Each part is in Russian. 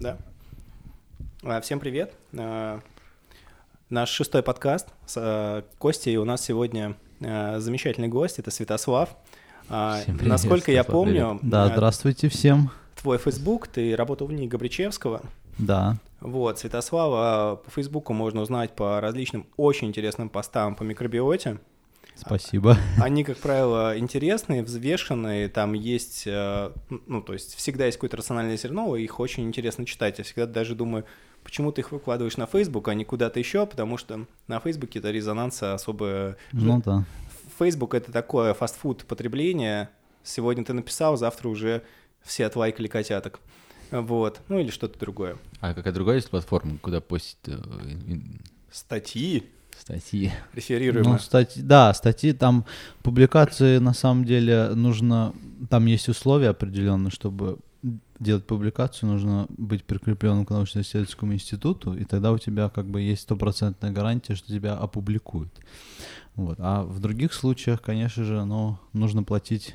Да. А, Всем привет. А, Наш шестой подкаст с а, Костей. У нас сегодня замечательный гость, это Святослав. Всем привет, Насколько я Святослав, привет. помню, Да, здравствуйте всем. твой Facebook, ты работал в НИИ Габричевского. Да, Вот, Святослава по Фейсбуку можно узнать по различным очень интересным постам по микробиоте. Спасибо. Они, как правило, интересные, взвешенные, там есть, э, ну, то есть всегда есть какое-то рациональное зерно, и их очень интересно читать. Я всегда даже думаю, почему ты их выкладываешь на Facebook, а не куда-то еще, потому что на Facebook это резонанса особо... Ну да. Facebook — это такое фастфуд потребление. Сегодня ты написал, завтра уже все отлайкали котяток. Вот, ну или что-то другое. А какая другая есть платформа, куда постить э, Статьи статьи? реферируемые. Ну, статьи, да, статьи там, публикации на самом деле нужно, там есть условия определенные, чтобы делать публикацию, нужно быть прикрепленным к научно-исследовательскому институту, и тогда у тебя как бы есть стопроцентная гарантия, что тебя опубликуют. Вот. А в других случаях, конечно же, ну, нужно платить,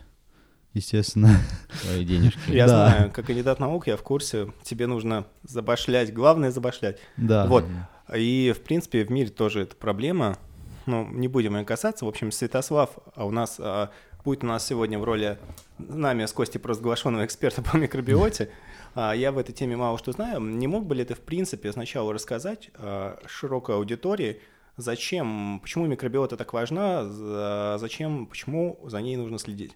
естественно. Свои денежки. Я Да. знаю, как кандидат наук, я в курсе, тебе нужно забашлять, главное забашлять. Да. Вот. И, в принципе, в мире тоже это проблема. Ну, не будем ее касаться. В общем, Святослав, а у нас а, будет у нас сегодня в роли нами с Костей провозглашенного эксперта по микробиоте. А, я в этой теме мало что знаю. Не мог бы ли ты, в принципе, сначала рассказать а, широкой аудитории, зачем, почему микробиота так важна, за- зачем, почему за ней нужно следить?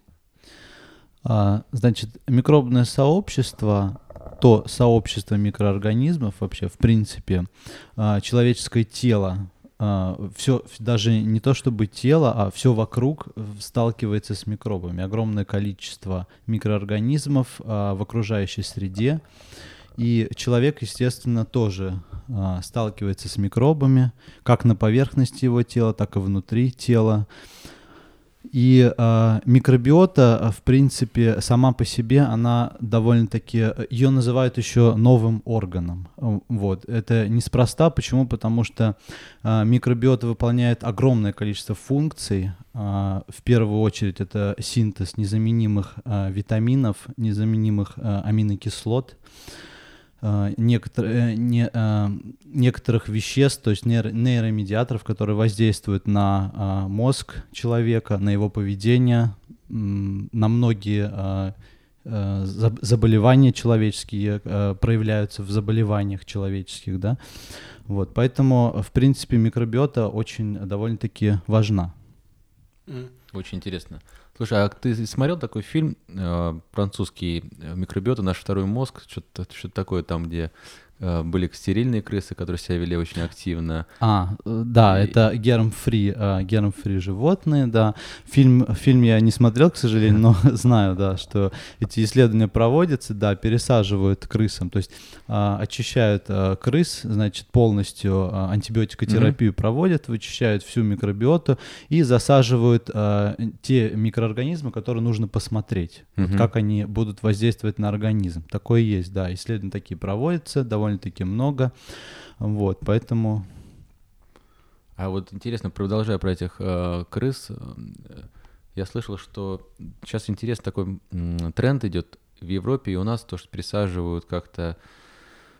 А, Значит, микробное сообщество, то сообщество микроорганизмов вообще, в принципе, а, человеческое тело, все, даже не то чтобы тело, а все вокруг сталкивается с микробами. Огромное количество микроорганизмов а, в окружающей среде. И человек, естественно, тоже а, сталкивается с микробами, как на поверхности его тела, так и внутри тела. И а, микробиота, а, в принципе, сама по себе, она довольно-таки, ее называют еще новым органом. Э, Вот, это неспроста. Почему? Потому что а, микробиота выполняет огромное количество функций. А, в первую очередь это синтез незаменимых а, витаминов, незаменимых а, аминокислот, а, некотор- э, не- а, некоторых веществ, то есть нейро- нейромедиаторов, которые воздействуют на мозг человека, на его поведение, на многие э, заб- заболевания человеческие э, проявляются в заболеваниях человеческих, да. Вот, поэтому, в принципе, микробиота очень довольно-таки важна. Очень интересно. Слушай, а ты смотрел такой фильм э, французский э, «Микробиота. Наш второй мозг»? Что-то что такое там, где были стерильные крысы, которые себя вели очень активно. А, э, да, И- это герм-фри, э, герм-фри животные, да. Фильм, фильм я не смотрел, к сожалению, но знаю, да, что эти исследования проводятся, да, пересаживают крысам, то есть а, очищают крыс, значит, полностью антибиотикотерапию проводят, вычищают всю микробиоту и засаживают те микроорганизмы, которые нужно посмотреть, вот как они будут воздействовать на организм. Такое есть, да, исследования такие проводятся, довольно-таки много, вот, поэтому... А вот интересно, продолжая про этих э, крыс, э, я слышал, что сейчас интересный такой тренд идет в Европе и у нас, то, что присаживают как-то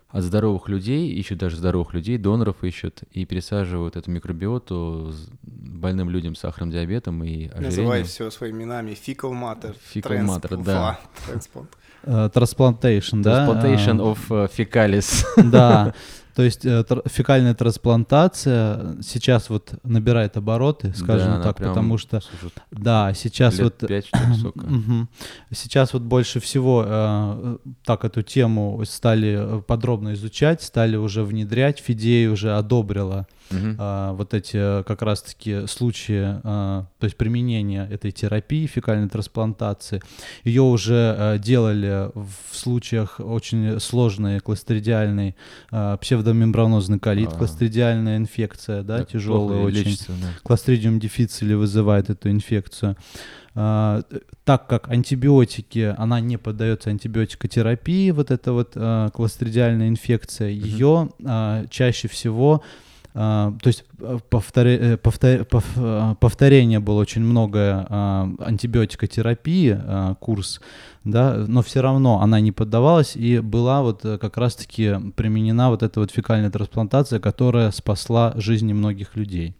от здоровых людей, ищут даже здоровых людей, доноров ищут, и пересаживают эту микробиоту с больным людям с сахарным диабетом и Называй ожирением. все своими именами. Fecal matter. Fecal matter, да. Транспорт. Э, Трансплантейшн, да? Transplantation А, of э, fecalis. Да, то есть э, тр- фекальная трансплантация сейчас вот набирает обороты, скажем Да, так, потому что, да, сейчас вот... пять, что ли, сколько. Мгм. Сейчас вот больше всего э, так эту тему стали э, подробно изучать, стали уже внедрять. Фидей уже одобрила Мгм. а, вот эти э, как раз-таки случаи, а, то есть применения этой терапии фекальной трансплантации. Ее уже э, делали в случаях очень сложной кластридиальной а, псевдомембранозный колит, А. кластридиальная инфекция, да, Так тяжелая очень. лечится, да. Кластридиум диффицили вызывает эту инфекцию. А, так как антибиотики, она не поддается антибиотикотерапии, вот эта вот а, кластридиальная инфекция, ее а, чаще всего а, то есть э, повторе, повтор, повторение было очень много антибиотикотерапии, курс, да, но все равно она не поддавалась, и была вот как раз-таки применена вот эта вот фекальная трансплантация, которая спасла жизни многих людей.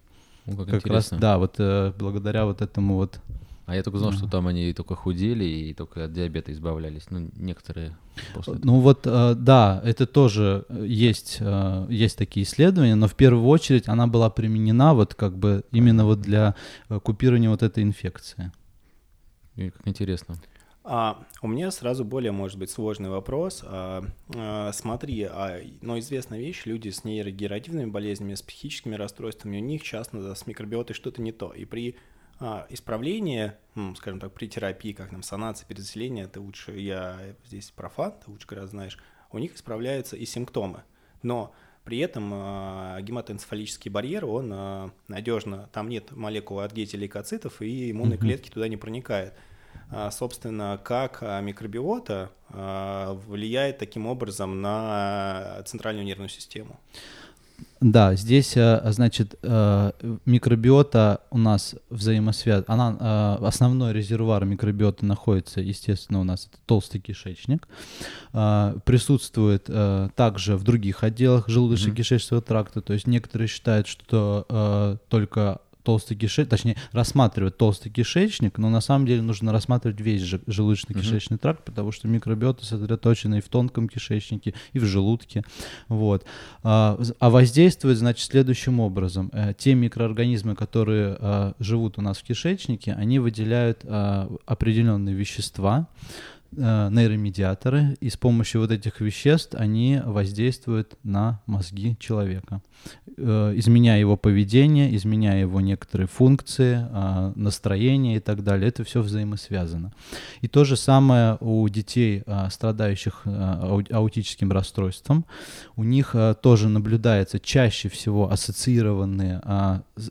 Ну, как, как интересно. раз, да, вот благодаря вот этому вот а я только знал, что там они только худели и только от диабета избавлялись. Ну, некоторые после этого. Ну вот, э, да, это тоже э, есть, э, есть такие исследования, но в первую очередь она была применена вот как бы именно вот для купирования вот этой инфекции. И как интересно. А, у меня сразу более, может быть, сложный вопрос. А, а, смотри, а, но известная вещь, люди с нейрогенеративными болезнями, с психическими расстройствами, у них часто с микробиотой что-то не то. И при исправление, ну, скажем так, при терапии, как нам санация, перезаселение, это лучше, я здесь профан, ты лучше гораздо знаешь, у них исправляются и симптомы. Но при этом э, гематоэнцефалический барьер, он э, надежно, там нет молекул от гети-лейкоцитов, и иммунные mm-hmm. клетки туда не проникают. А, собственно, как микробиота влияет таким образом на центральную нервную систему? Да, здесь, э, значит, э, микробиота у нас взаимосвязана. Она, э, основной резервуар микробиоты находится, естественно, у нас это толстый кишечник. Присутствует также в других отделах желудочно-кишечного тракта. То есть некоторые считают, что только толстый кишечник, точнее, рассматривать толстый кишечник, но на самом деле нужно рассматривать весь желудочно-кишечный mm-hmm. тракт, потому что микробиоты сосредоточены и в тонком кишечнике, и в желудке. Вот. А, а воздействует, значит, следующим образом. Э, те микроорганизмы, которые а, живут у нас в кишечнике, они выделяют а, определенные вещества, э, нейромедиаторы, и с помощью вот этих веществ они воздействуют на мозги человека. Э, изменяя его поведение, изменяя его некоторые функции, э, настроение и так далее. Это все взаимосвязано. И то же самое у детей, э, страдающих аутическим расстройством. У них тоже наблюдается чаще всего ассоциированные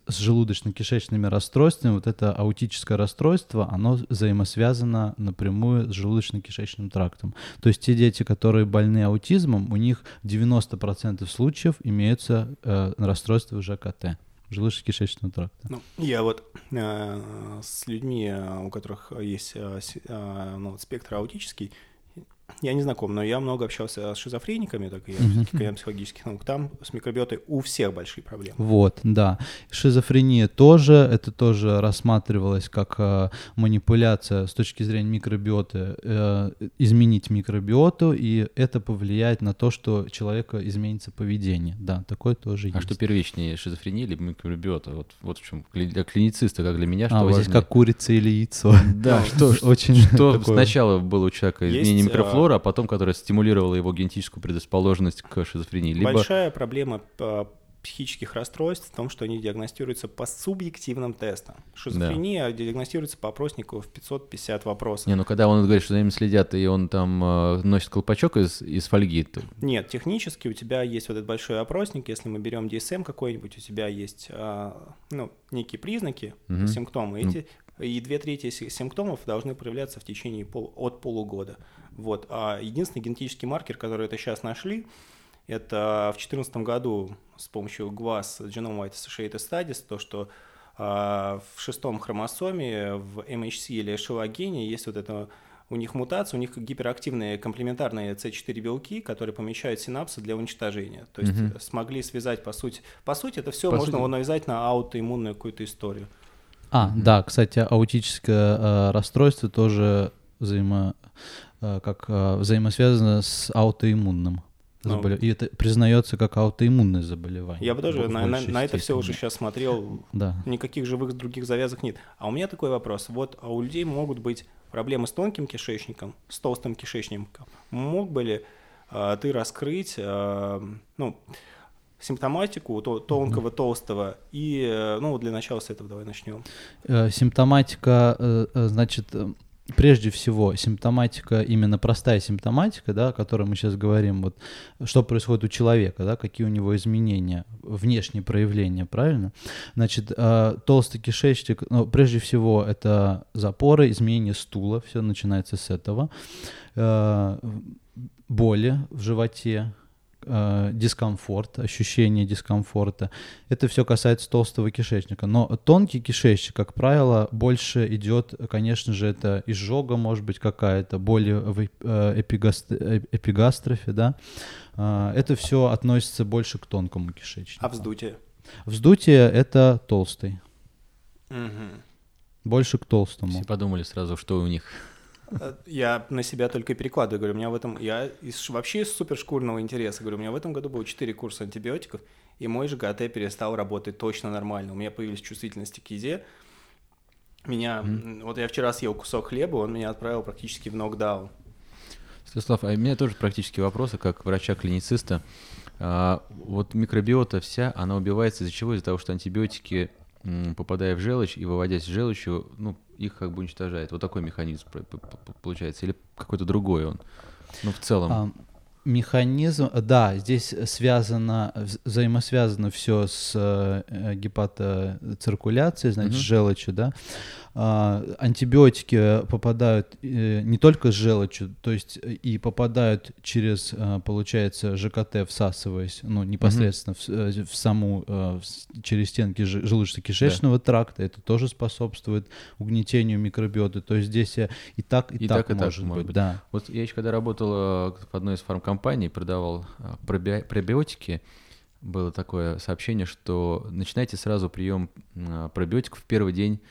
с желудочно-кишечными расстройствами. Вот это аутическое расстройство, оно взаимосвязано напрямую с желудочно-кишечным трактом. То есть те дети, которые больны аутизмом, у них 90% случаев имеются э, расстройства ЖКТ желудочно-кишечного тракта. Ну, я вот э, с людьми, э, у которых есть э, э, ну, спектр аутический, я не знаком, но я много общался с шизофрениками, так и я психологических наук. Там с микробиотой у всех большие проблемы. Вот, да. Шизофрения тоже, это тоже рассматривалось как э, манипуляция с точки зрения микробиоты, э, изменить микробиоту, и это повлияет на то, что у человека изменится поведение. Да, такое тоже а есть. А что первичнее, шизофрения или микробиота? Вот, вот в чем для клинициста, как для меня, что А, вот здесь как курица или яйцо. Да, что, очень что сначала было у человека изменение микрофлоры, флора, а потом, которая стимулировала его генетическую предрасположенность к шизофрении. Либо... Большая проблема а, психических расстройств в том, что они диагностируются по субъективным тестам. Шизофрения да. диагностируется по опроснику в 550 вопросов. Не, ну когда он говорит, что за ним следят, и он там э, носит колпачок из, из фольги, то... Нет, технически у тебя есть вот этот большой опросник, если мы берем DSM какой-нибудь, у тебя есть э, ну, некие признаки, угу. симптомы. Эти, и две трети симптомов должны проявляться в течение пол, от полугода. Вот. А единственный генетический маркер, который это сейчас нашли, это в 2014 году с помощью ГВАС Genome Wide Associated Studies, то, что а, в шестом хромосоме в MHC или шелогене есть вот это у них мутация, у них гиперактивные комплементарные C4 белки, которые помещают синапсы для уничтожения. То есть угу. смогли связать, по сути, по сути, это все по можно сути... навязать на аутоиммунную какую-то историю. А, mm да, кстати, аутическое э, расстройство тоже взаимо, э, как э, взаимосвязано с аутоиммунным. Ну, заболев... И это признается как аутоиммунное заболевание. Я бы тоже на, на, на это все уже сейчас смотрел. Да. Никаких живых других завязок нет. А у меня такой вопрос. Вот а у людей могут быть проблемы с тонким кишечником, с толстым кишечником. Мог бы ли э, ты раскрыть, э, ну, симптоматику то, тонкого, толстого. И, э, ну, для начала с этого давай начнем. Э, симптоматика, э, значит, прежде всего, симптоматика, именно простая симптоматика, да, о которой мы сейчас говорим, вот, что происходит у человека, да, какие у него изменения, внешние проявления, правильно? Значит, толстый кишечник, ну, прежде всего, это запоры, изменение стула, все начинается с этого, боли в животе, э, дискомфорт, ощущение дискомфорта. Это все касается толстого кишечника. Но тонкий кишечник, как правило, больше идет, конечно же, это изжога, может быть, какая-то, боли в э, эпигаст... э, эпигастрофе, да. Э, Это все относится больше к тонкому кишечнику. А вздутие? Вздутие — это толстый. Мгм. Больше к толстому. Все подумали сразу, что у них. Я на себя только перекладываю, говорю, у меня в этом, я из, вообще из супершкурного интереса, говорю, у меня в этом году было 4 курса антибиотиков, и мой ЖКТ перестал работать точно нормально, у меня появились чувствительности к еде, меня, м, вот я вчера съел кусок хлеба, он меня отправил практически в нокдаун. Святослав, а у меня тоже практически вопросы, как врача-клинициста. А, вот микробиота вся, она убивается из-за чего? Из-за того, что антибиотики, попадая в желчь и выводясь желчью, ну, их как бы уничтожает. Вот такой механизм получается. Или какой-то другой он? Ну, в целом. А, Механизм, да, здесь связано, вз- взаимосвязано все с э, гепатоциркуляцией, значит, с желчью, да. А, антибиотики попадают э, не только с желчью, то есть э, и попадают через, э, получается, ЖКТ, всасываясь, ну, непосредственно в, с- э, в саму, э, в через стенки желудочно-кишечного тракта, это тоже способствует угнетению микробиоты, то есть здесь и так, и, И так, так, и так может может быть, быть. да. Вот я еще когда работал в одной из фармкомпаний, продавал проби- пробиотики, было такое сообщение, что начинайте сразу прием а, пробиотиков в первый день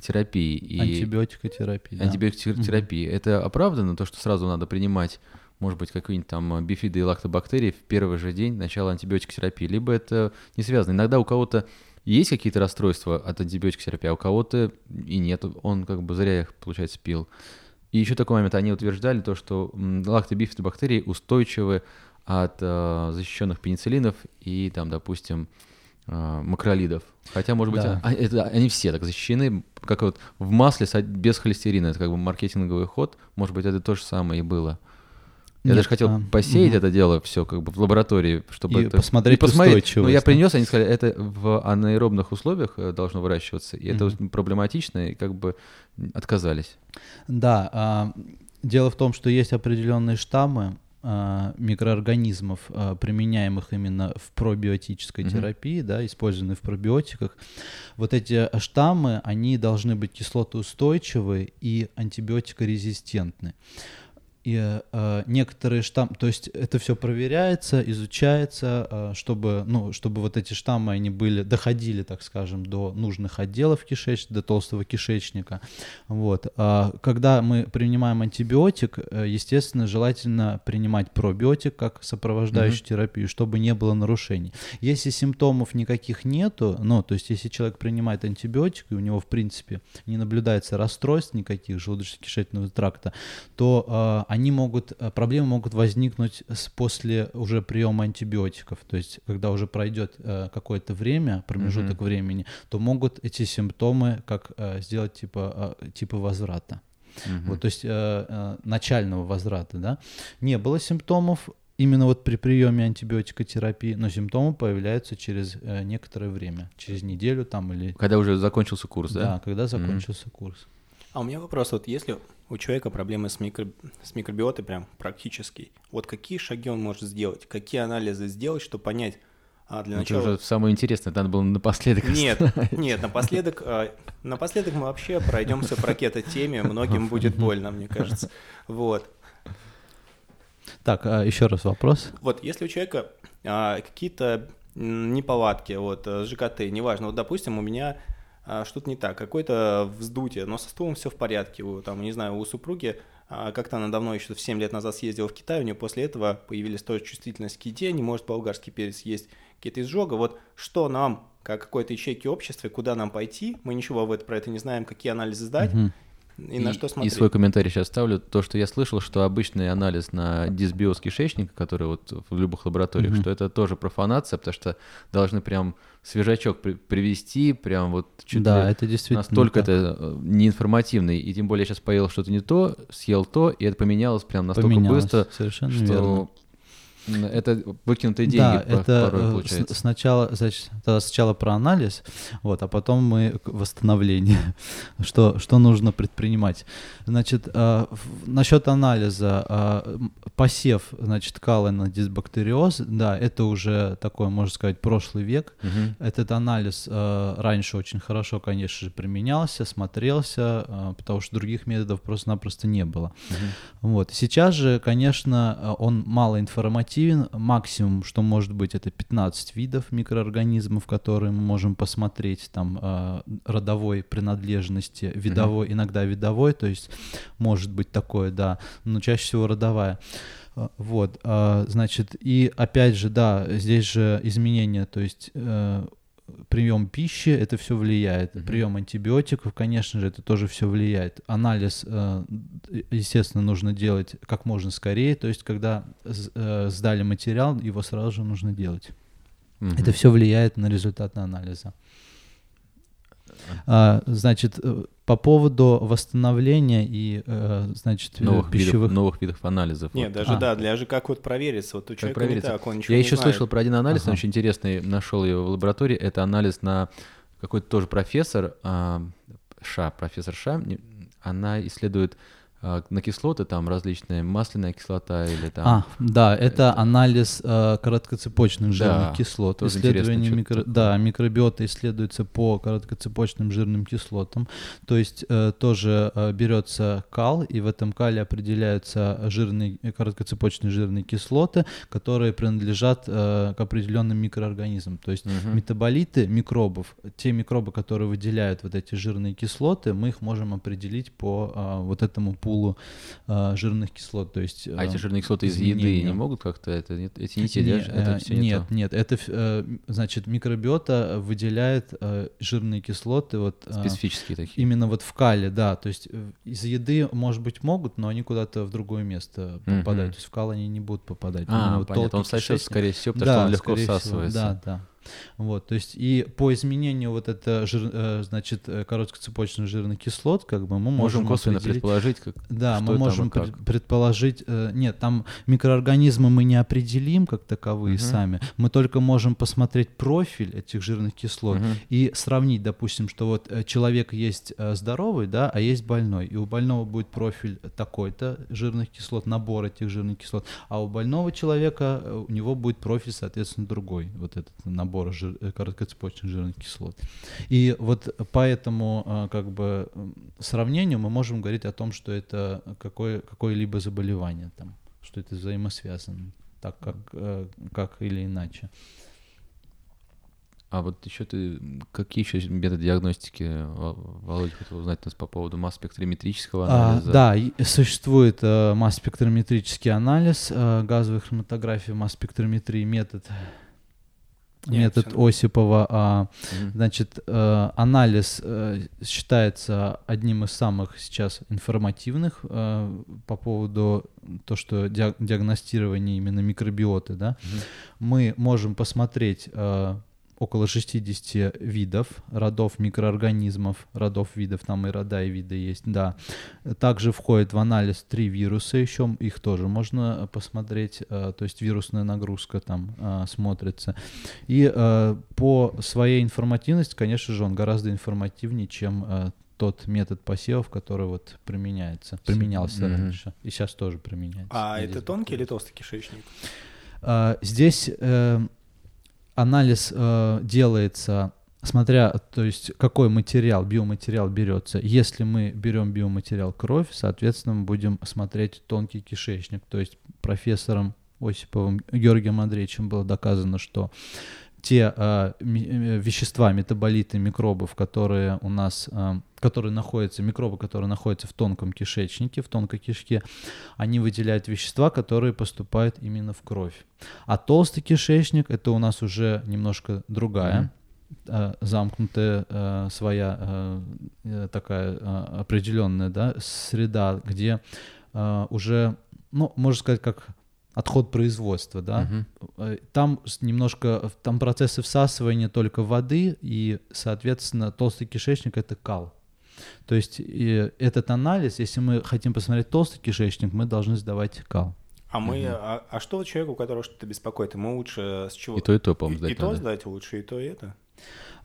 терапии. И Антибиотикотерапия. да. антибиотикотерапии. Это оправдано, то, что сразу надо принимать, может быть, какие-нибудь там бифиды и лактобактерии в первый же день начала антибиотикотерапии, либо это не связано. Иногда у кого-то есть какие-то расстройства от антибиотикотерапии, а у кого-то и нет, он как бы зря их, получается, пил. И еще такой момент, они утверждали то, что лактобифидобактерии устойчивы от э, защищенных пенициллинов и там, допустим, макролидов. Хотя, может быть, Да. а- это, они все так защищены, как вот в масле без холестерина. Это как бы маркетинговый ход. Может быть, это то же самое и было. Я Нет, даже хотел а, посеять мгм. это дело все как бы в лаборатории, чтобы И это... посмотреть Ну, устойчивость, Но я да. принес, они сказали, это в анаэробных условиях э, должно выращиваться, и это Мгм. очень проблематично, и как бы отказались. Да, а, дело в том, что есть определенные штаммы а, микроорганизмов, а, применяемых именно в пробиотической Мгм. терапии, да, использованные в пробиотиках. Вот эти штаммы, они должны быть кислотоустойчивы и антибиотикорезистентны. И э, некоторые штаммы, то есть это все проверяется, изучается, э, чтобы, ну, чтобы вот эти штаммы, они были, доходили, так скажем, до нужных отделов кишечника, до толстого кишечника. Вот. А когда мы принимаем антибиотик, э, естественно, желательно принимать пробиотик как сопровождающую терапию, чтобы не было нарушений. Если симптомов никаких нету, ну, то есть если человек принимает антибиотик, и у него, в принципе, не наблюдается расстройств никаких желудочно-кишечного тракта, то э, они могут, э, проблемы могут возникнуть с- после уже приема антибиотиков. То есть, когда уже пройдет э, какое-то время, промежуток времени, то могут эти симптомы как э, сделать типа, э, типа возврата. Вот, то есть э, э, начального возврата, да. Не было симптомов именно вот при приеме антибиотикотерапии, но симптомы появляются через некоторое время, через неделю там или... Когда уже закончился курс, Да, да? когда закончился курс. А у меня вопрос, вот если у человека проблемы с, микро... с микробиотой прям практически, вот какие шаги он может сделать, какие анализы сделать, чтобы понять, а для Ну, Это начала... уже самое интересное, надо было напоследок. Нет, нет, напоследок, а, напоследок мы вообще пройдемся по ракета-теме, многим будет больно, мне кажется. Вот. Так, а еще раз вопрос. Вот если у человека а, какие-то неполадки, вот, с ЖКТ, неважно, вот, допустим, у меня что-то не так, какое-то вздутие, но со стулом все в порядке, у, там, не знаю, у супруги а, как-то она давно еще в 7 лет назад съездила в Китай, у нее после этого появились тоже чувствительность к еде, не может болгарский перец есть, какие-то изжога, вот что нам, как какой-то ячейки общества, куда нам пойти, мы ничего в это, про это не знаем, какие анализы сдать. Мгм. И, на что И смотреть. свой комментарий сейчас ставлю. То, что я слышал, что обычный анализ на дисбиоз кишечника, который вот в любых лабораториях, Мгм. что это тоже профанация, потому что должны прям свежачок при- привести, прям вот чуть да, ли это действительно настолько так. это э, неинформативный. И тем более я сейчас поел что-то не то, съел то, и это поменялось прям настолько Поменялось, быстро, Совершенно что верно. Это выкинутые деньги Да, по- это порой э, получается. с- сначала, значит, сначала про анализ, вот, а потом мы к восстановлению, что, что нужно предпринимать. Значит, э, насчет анализа, э, посев, значит, кала на дисбактериоз, да, это уже такой, можно сказать, прошлый век. Мгм. Этот анализ э, раньше очень хорошо, конечно же, применялся, смотрелся, э, потому что других методов просто-напросто не было. Вот. Сейчас же, конечно, э, он малоинформативен. Максимум, что может быть, это 15 видов микроорганизмов, которые мы можем посмотреть, там, э, родовой принадлежности, видовой, иногда видовой, то есть может быть такое, да, но чаще всего родовая. Э, Вот, а, значит, и опять же, да, здесь же изменения, то есть э, прием пищи, это все влияет. Мгм. Прием антибиотиков, конечно же, это тоже все влияет. Анализ, э, естественно, нужно делать как можно скорее, то есть когда э, сдали материал, его сразу же нужно делать. Мгм. Это все влияет на результаты анализа. А, значит, э, по поводу восстановления и, э, значит, э, новых, пищевых... видов, новых видов анализов. Нет, Вот. даже А. да, для же как вот провериться. Вот у человека провериться? не так, он ничего Я не еще знает. слышал про один анализ, он Ага. очень интересный, нашел его в лаборатории. Это анализ на какой-то тоже профессор, а, Ша, профессор Ша, она исследует на кислоты, там различные, масляная кислота или там... А, да, это это- анализ э, короткоцепочных жирных Да, кислот. Исследование микро... Да, микробиота исследуется по короткоцепочным жирным кислотам. То есть э, тоже э, берется кал, и в этом кале определяются жирные, э, короткоцепочные жирные кислоты, которые принадлежат э, к определенным микроорганизмам. То есть Мгм. метаболиты микробов, те микробы, которые выделяют вот эти жирные кислоты, мы их можем определить по а, вот этому пулу а, жирных кислот. То есть, А эти а, жирные кислоты из еды не могут как-то это эти не те, не, да, это э, все не нет, то. нет, это э, значит микробиота выделяет э, жирные кислоты вот а, специфические такие. именно вот в кале, да, то есть э, из еды может быть могут, но они куда-то в другое место Мгм. попадают, то есть в кал они не будут попадать. Именно А, вот понятно, он толстый сосет, скорее всего, потому что он легко всего, всасывается. Да, да. Вот, то есть и по изменению вот это, жир, э, значит, э, короткоцепочных жирных кислот, как бы мы Можем можем косвенно предположить, как... да, мы можем пред- предположить, э, нет, там микроорганизмы мы не определим как таковые Мгм. сами, мы только можем посмотреть профиль этих жирных кислот Мгм. и сравнить, допустим, что вот человек есть здоровый, да, а есть больной, и у больного будет профиль такой-то жирных кислот, набор этих жирных кислот, а у больного человека у него будет профиль, соответственно, другой, вот этот набор жир- э, короткоцепочных жирных кислот. И вот по этому э, как бы сравнению мы можем говорить о том, что это какое, какое-либо заболевание там, что это взаимосвязано, так как, э, как или иначе. А вот еще ты, какие еще методы диагностики, Во- Володя, хотел узнать нас по поводу масс-спектрометрического А, анализа? да, и существует э, масс-спектрометрический анализ э, газовой хроматографии, масс-спектрометрии, метод, Нет, метод всё Осипова. а, Мгм. Значит, э, анализ э, считается одним из самых сейчас информативных э, по поводу то, что диаг- диагностирование именно микробиоты, да. Мгм. Мы можем посмотреть э, около 60 видов, родов микроорганизмов, родов видов, там и рода, и виды есть, да. Также входит в анализ три вируса еще, их тоже можно посмотреть, э, то есть вирусная нагрузка там э, смотрится. И э, по своей информативности, конечно же, он гораздо информативнее, чем тот метод посевов, который вот применяется, применялся Мгм. раньше и сейчас тоже применяется. А это тонкий или толстый кишечник? Здесь анализ э, делается, смотря, то есть какой материал, биоматериал берется. Если мы берем биоматериал кровь, соответственно, мы будем смотреть тонкий кишечник. То есть профессором Осиповым Георгием Андреевичем было доказано, что те э, ми- э, вещества, метаболиты микробов, которые у нас, э, которые находятся, микробы, которые находятся в тонком кишечнике, в тонкой кишке, они выделяют вещества, которые поступают именно в кровь. А толстый кишечник это у нас уже немножко другая, э, замкнутая э, своя э, такая э, определенная да, среда, где уже, ну, можно сказать, как отход производства, да. Э, там немножко, там процессы всасывания только воды, и, соответственно, толстый кишечник — это кал. То есть и этот анализ, если мы хотим посмотреть толстый кишечник, мы должны сдавать кал. А мы, а, а что вот человеку, у которого что-то беспокоит, ему лучше с чего? И то, и то, по-моему, сдать и то надо. сдать лучше, и то, и это.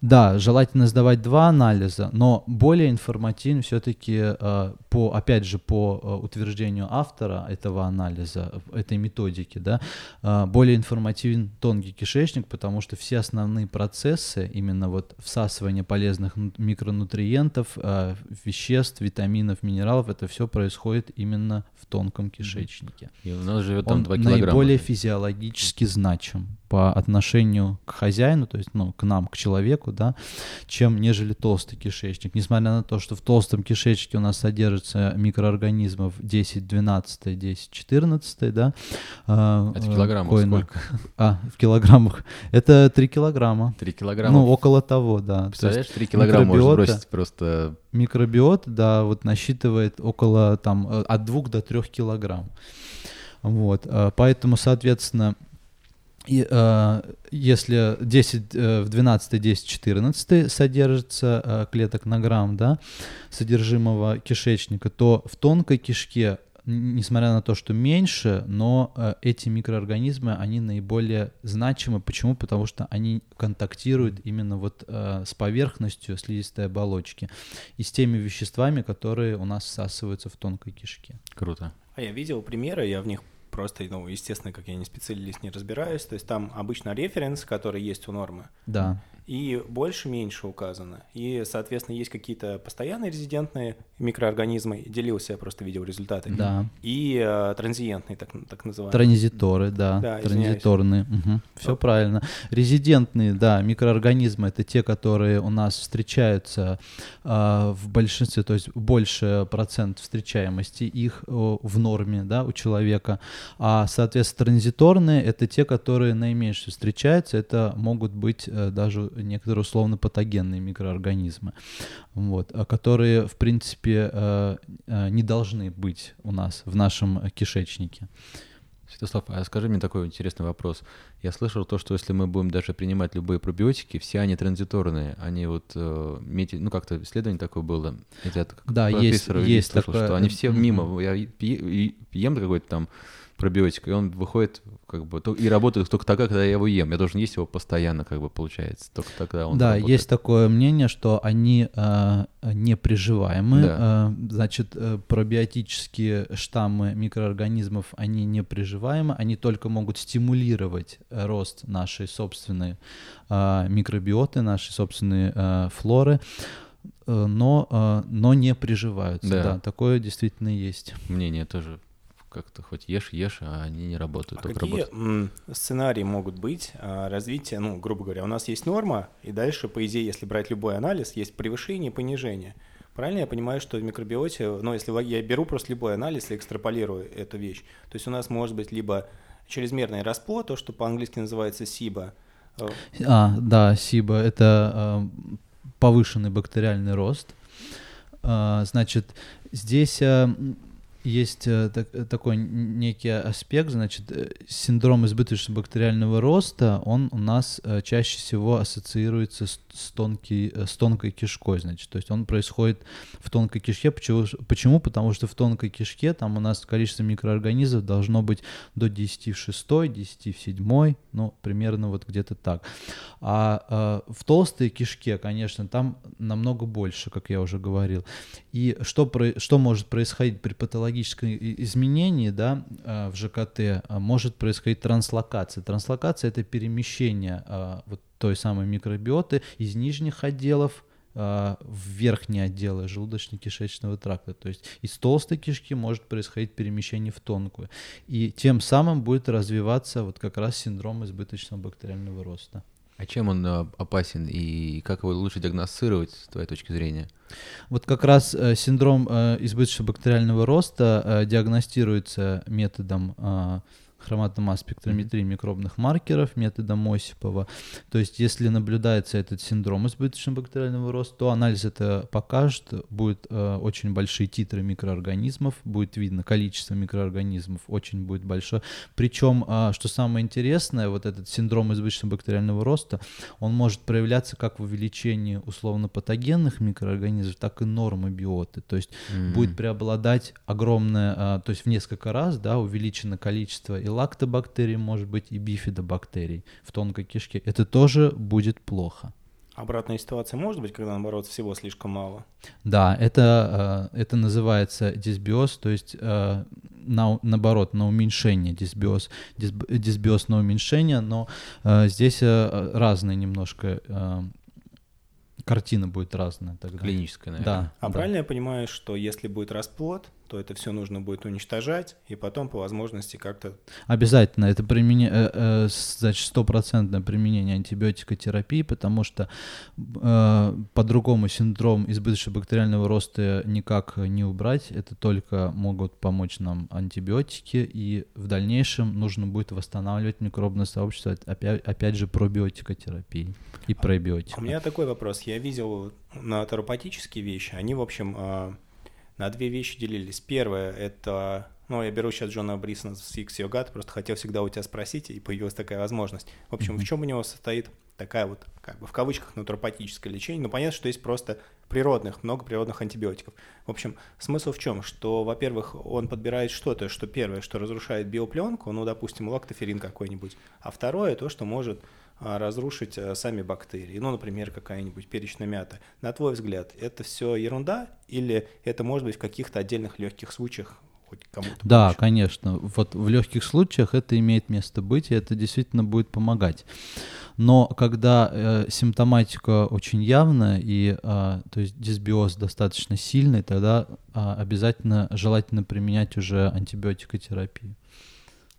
Да, желательно сдавать два анализа, но более информативен все-таки по, опять же, по э, утверждению автора этого анализа, э, этой методики, да, э, более информативен тонкий кишечник, потому что все основные процессы, именно вот всасывание полезных ну- микронутриентов, э, веществ, витаминов, минералов, это все происходит именно в тонком кишечнике. И у нас живет там Он 2 килограмма. наиболее физиологически значим по отношению к хозяину, то есть, ну, к нам, к человеку, да, чем нежели толстый кишечник. Несмотря на то, что в толстом кишечнике у нас содержится микроорганизмов 10, 12, 10, 14, да. а, Это в килограммах коина- сколько? А, в килограммах. Это 3 килограмма. 3 килограмма. Ну, около того, да. Представляешь, 3 килограмма можно бросить просто... микробиот, да, вот насчитывает около там э, от 2 до 3 килограмм. Вот, э, поэтому, соответственно, и, э, если 10 э, в 12, 10, 14 содержится э, клеток на грамм, да, содержимого кишечника, то в тонкой кишке, несмотря на то, что меньше, но э, эти микроорганизмы, они наиболее значимы. Почему? Потому что они контактируют именно вот э, с поверхностью слизистой оболочки и с теми веществами, которые у нас всасываются в тонкой кишке. Круто. А я видел примеры, я в них просто, ну, естественно, как я не специалист, не разбираюсь. То есть там обычно референс, который есть у нормы, Да. И больше-меньше указано. И, соответственно, есть какие-то постоянные резидентные микроорганизмы, делился, я просто видел результаты. Да. И э, транзиентные, так, так называемые. Транзиторы, да, Да, транзиторные, все правильно. Резидентные, да, микроорганизмы это те, которые у нас встречаются а, в большинстве, то есть больше процент встречаемости их о, в норме, да, у человека. А, соответственно, транзиторные это те, которые наименьше встречаются, это могут быть э, даже некоторые условно патогенные микроорганизмы, вот, а которые, в принципе, э, э, не должны быть у нас в нашем кишечнике. Святослав, а скажи мне такой интересный вопрос. Я слышал то, что если мы будем даже принимать любые пробиотики, все они транзиторные. Они вот, э, ну как-то исследование такое было. От Да, есть- есть слышал, такое, что они все мимо. Я е- е- ем какой-то там пробиотик, и он выходит как бы и работает только тогда, когда я его ем. Я должен есть его постоянно, как бы получается. Только тогда он да, работает. есть такое мнение, что они э, неприживаемы. Да. Э, значит, э, пробиотические штаммы микроорганизмов, они неприживаемы, они только могут стимулировать э, рост нашей собственной э, микробиоты, нашей собственной э, флоры, э, но, э, но не приживаются. Да. Да. такое действительно есть. Мнение тоже как-то хоть ешь, ешь, а они не работают. А только какие работают. сценарии могут быть а, развития, ну, грубо говоря, у нас есть норма, и дальше, по идее, если брать любой анализ, есть превышение и понижение. Правильно я понимаю, что в микробиоте, ну, если я беру просто любой анализ и экстраполирую эту вещь, то есть у нас может быть либо чрезмерный расплод, то, что по-английски называется SIBO, э, А, да, СИБО — это э, повышенный бактериальный рост. А, значит, здесь э, есть э, так- такой некий аспект, значит, э, синдром избыточного бактериального роста, он у нас э, чаще всего ассоциируется с, с, тонкий, с тонкой кишкой, значит, то есть он происходит в тонкой кишке. Почему? Почему? Потому что в тонкой кишке там у нас количество микроорганизмов должно быть до 10 в 6, 10 в 7, ну, примерно вот где-то так. А э, в толстой кишке, конечно, там намного больше, как я уже говорил. И что, про- что может происходить при патологическом и- изменении да, э, в ЖКТ? А, Может происходить транслокация. Транслокация — это перемещение э, вот той самой микробиоты из нижних отделов в верхние отделы желудочно-кишечного тракта. То есть из толстой кишки может происходить перемещение в тонкую. И тем самым будет развиваться вот как раз синдром избыточного бактериального роста. А чем он э, опасен и как его лучше диагностировать, с твоей точки зрения? Вот как раз э, синдром э, избыточного бактериального роста э, диагностируется методом э, хроматомасс-спектрометрии микробных маркеров методом Осипова. То есть, если наблюдается этот синдром избыточного бактериального роста, то анализ это покажет, будет э, очень большие титры микроорганизмов, будет видно количество микроорганизмов, очень будет большое. Причем, э, что самое интересное, вот этот синдром избыточного бактериального роста, он может проявляться как в увеличении условно-патогенных микроорганизмов, так и нормы биоты. То есть mm-hmm. будет преобладать огромное, э, то есть в несколько раз, да, увеличено количество лактобактерий, может быть, и бифидобактерий в тонкой кишке. Это тоже будет плохо. Обратная ситуация может быть, когда, наоборот, всего слишком мало? Да, это, э, это называется дисбиоз, то есть э, на, наоборот, на уменьшение дисбиоз, дисбиоз на уменьшение, но э, здесь разные немножко картина будет разная тогда. Клиническая, наверное. Да. А да. правильно я понимаю, что если будет расплод, то это все нужно будет уничтожать и потом по возможности как-то... Обязательно. Это применение, э, э, значит, стопроцентное применение антибиотикотерапии, потому что э, по-другому синдром избыточного бактериального роста никак не убрать. Это только могут помочь нам антибиотики, и в дальнейшем нужно будет восстанавливать микробное сообщество, опять, опять же, пробиотикотерапии и пробиотика. У меня такой вопрос. Я видел на теропатические вещи, они, в общем, а, на две вещи делились. Первое — это... Ну, я беру сейчас Джона Брисона с Fix Your Gut, просто хотел всегда у тебя спросить, и появилась такая возможность. В общем, mm-hmm. в чем у него состоит такая вот, как бы в кавычках, натуропатическое лечение? Ну, понятно, что есть просто природных, много природных антибиотиков. В общем, смысл в чем? Что, во-первых, он подбирает что-то, что первое, что разрушает биопленку, ну, допустим, лактоферин какой-нибудь, а второе, то, что может разрушить а, сами бактерии. Ну, например, какая-нибудь перечная мята. На твой взгляд, это все ерунда или это может быть в каких-то отдельных легких случаях хоть кому-то? Да, помочь? конечно. Вот в легких случаях это имеет место быть, и это действительно будет помогать. Но когда э, симптоматика очень явная и, э, то есть дисбиоз достаточно сильный, тогда э, обязательно желательно применять уже антибиотикотерапию.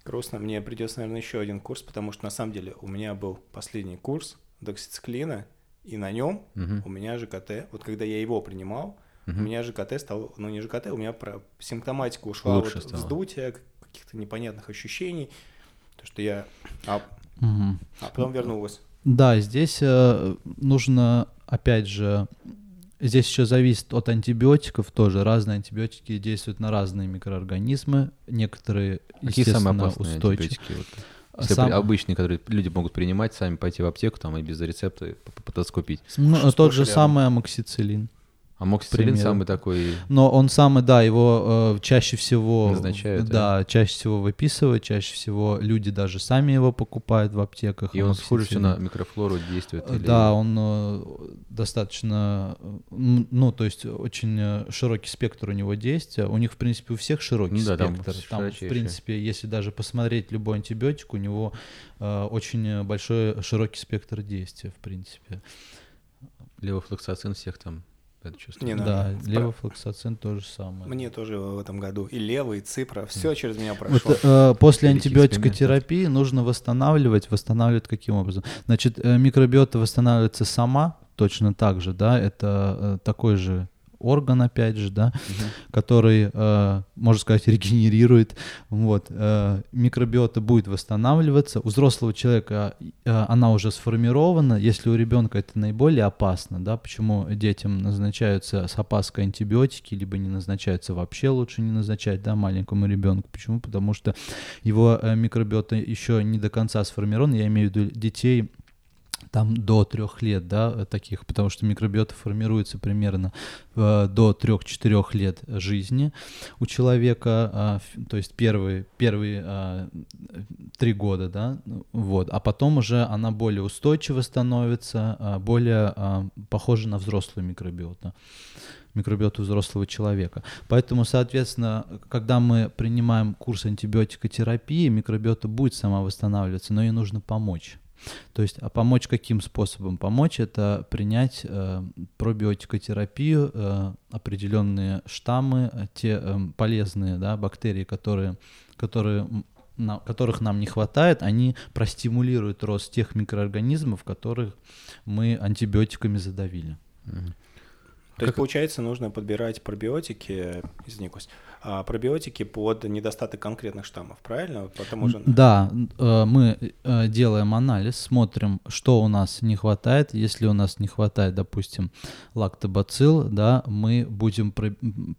Грустно, мне придется, наверное, еще один курс, потому что на самом деле у меня был последний курс доксициклина, и на нем угу. у меня ЖКТ. Вот когда я его принимал, угу. у меня ЖКТ стал, ну не ЖКТ, у меня про симптоматика ушла Лучше вот вздутие, каких-то непонятных ощущений, то что я, а, угу. а потом вернулась. Да, здесь э, нужно опять же Здесь еще зависит от антибиотиков тоже. Разные антибиотики действуют на разные микроорганизмы. Некоторые, Какие самые опасные устойчивы. антибиотики? Вот? Сам... обычные, которые люди могут принимать, сами пойти в аптеку там и без рецепта попытаться купить. Ну, тот же самый амоксициллин. Амоксициллин самый такой... Но он самый, да, его э, чаще всего... Назначают. Да, да, чаще всего выписывают, чаще всего люди даже сами его покупают в аптеках. И он хуже всего на микрофлору действует? Или... Да, он э, достаточно, ну, то есть очень э, широкий спектр у него действия. У них, в принципе, у всех широкий ну, да, спектр. Там, там в принципе, если даже посмотреть любой антибиотик, у него э, очень большой широкий спектр действия, в принципе. Левофлоксацин всех там это чувство. Не да, надо. левофлоксацин то же самое. Мне тоже в этом году и левый, и ципра, все через меня прошло. Вот, э, после антибиотикотерапии нужно восстанавливать. Восстанавливать каким образом? Значит, э, микробиота восстанавливается сама, точно так же, да, это э, такой же орган, опять же, да, угу. который, э, можно сказать, регенерирует. Вот, э, микробиота будет восстанавливаться. У взрослого человека э, она уже сформирована. Если у ребенка это наиболее опасно, да, почему детям назначаются с опаской антибиотики, либо не назначаются вообще, лучше не назначать, да, маленькому ребенку. Почему? Потому что его э, микробиота еще не до конца сформирована. Я имею в виду детей там до трех лет, да, таких, потому что микробиота формируется примерно э, до трех-четырех лет жизни у человека, э, то есть первые, первые э, три года, да, вот, а потом уже она более устойчиво становится, э, более э, похожа на взрослую микробиоту микробиоту взрослого человека. Поэтому, соответственно, когда мы принимаем курс антибиотикотерапии, микробиота будет сама восстанавливаться, но ей нужно помочь. То есть, а помочь каким способом? Помочь это принять э, пробиотикотерапию, э, определенные штаммы, э, те э, полезные да, бактерии, которые, которые на, которых нам не хватает, они простимулируют рост тех микроорганизмов, которых мы антибиотиками задавили. То есть, получается, нужно подбирать пробиотики, извини, Кость, а, пробиотики под недостаток конкретных штаммов, правильно? Потому же... Да, э, мы э, делаем анализ, смотрим, что у нас не хватает. Если у нас не хватает, допустим, лактобацилл, да, мы будем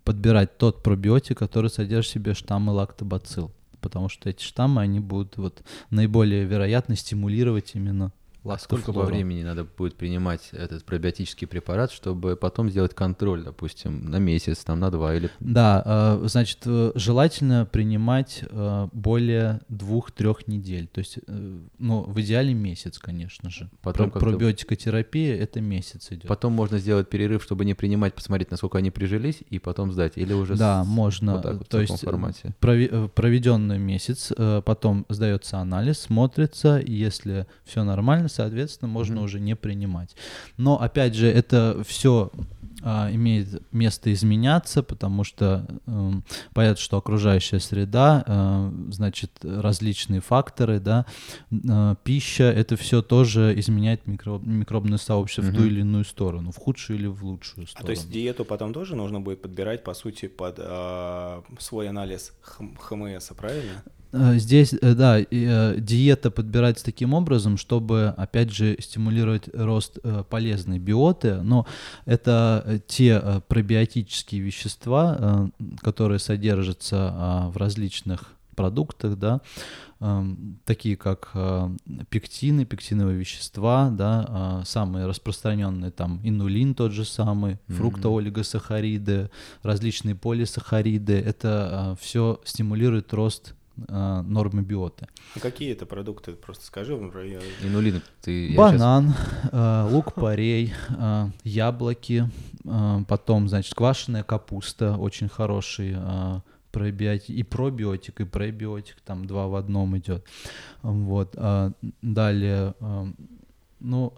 подбирать тот пробиотик, который содержит в себе штаммы лактобацилл потому что эти штаммы, они будут вот наиболее вероятно стимулировать именно а сколько по времени надо будет принимать этот пробиотический препарат, чтобы потом сделать контроль, допустим, на месяц, там, на два или... Да, э, значит, э, желательно принимать э, более двух-трех недель. То есть, ну, в идеале месяц, конечно же. Потом Про пробиотикотерапия — это месяц идет. Потом можно сделать перерыв, чтобы не принимать, посмотреть, насколько они прижились, и потом сдать. Или уже Да, с... можно. Вот так вот, То есть формате. проведенный месяц, потом сдается анализ, смотрится, если все нормально, соответственно, можно mm-hmm. уже не принимать. Но опять же, это все а, имеет место изменяться, потому что э, понятно, что окружающая среда, э, значит, различные факторы, да, э, пища, это все тоже изменяет микро, микробное сообщество mm-hmm. в ту или иную сторону, в худшую или в лучшую сторону. А то есть диету потом тоже нужно будет подбирать, по сути, под э, свой анализ ХМС, правильно? Э, здесь, э, да, э, диета подбирается таким образом, чтобы, опять же, стимулировать рост полезной биоты, но это те пробиотические вещества, которые содержатся а, в различных продуктах, да, такие как пектины, пектиновые вещества, да, самые распространенные там инулин тот же самый, mm-hmm. фруктоолигосахариды, различные полисахариды, это все стимулирует рост э, нормы биоты. А какие это продукты? Просто скажи. Я... Инулины. Ты, Банан, сейчас... э, лук-порей, э, яблоки, э, потом, значит, квашеная капуста, очень хороший э, пробиотик, и пробиотик, и пребиотик, там два в одном идет. Вот. А далее, э, ну,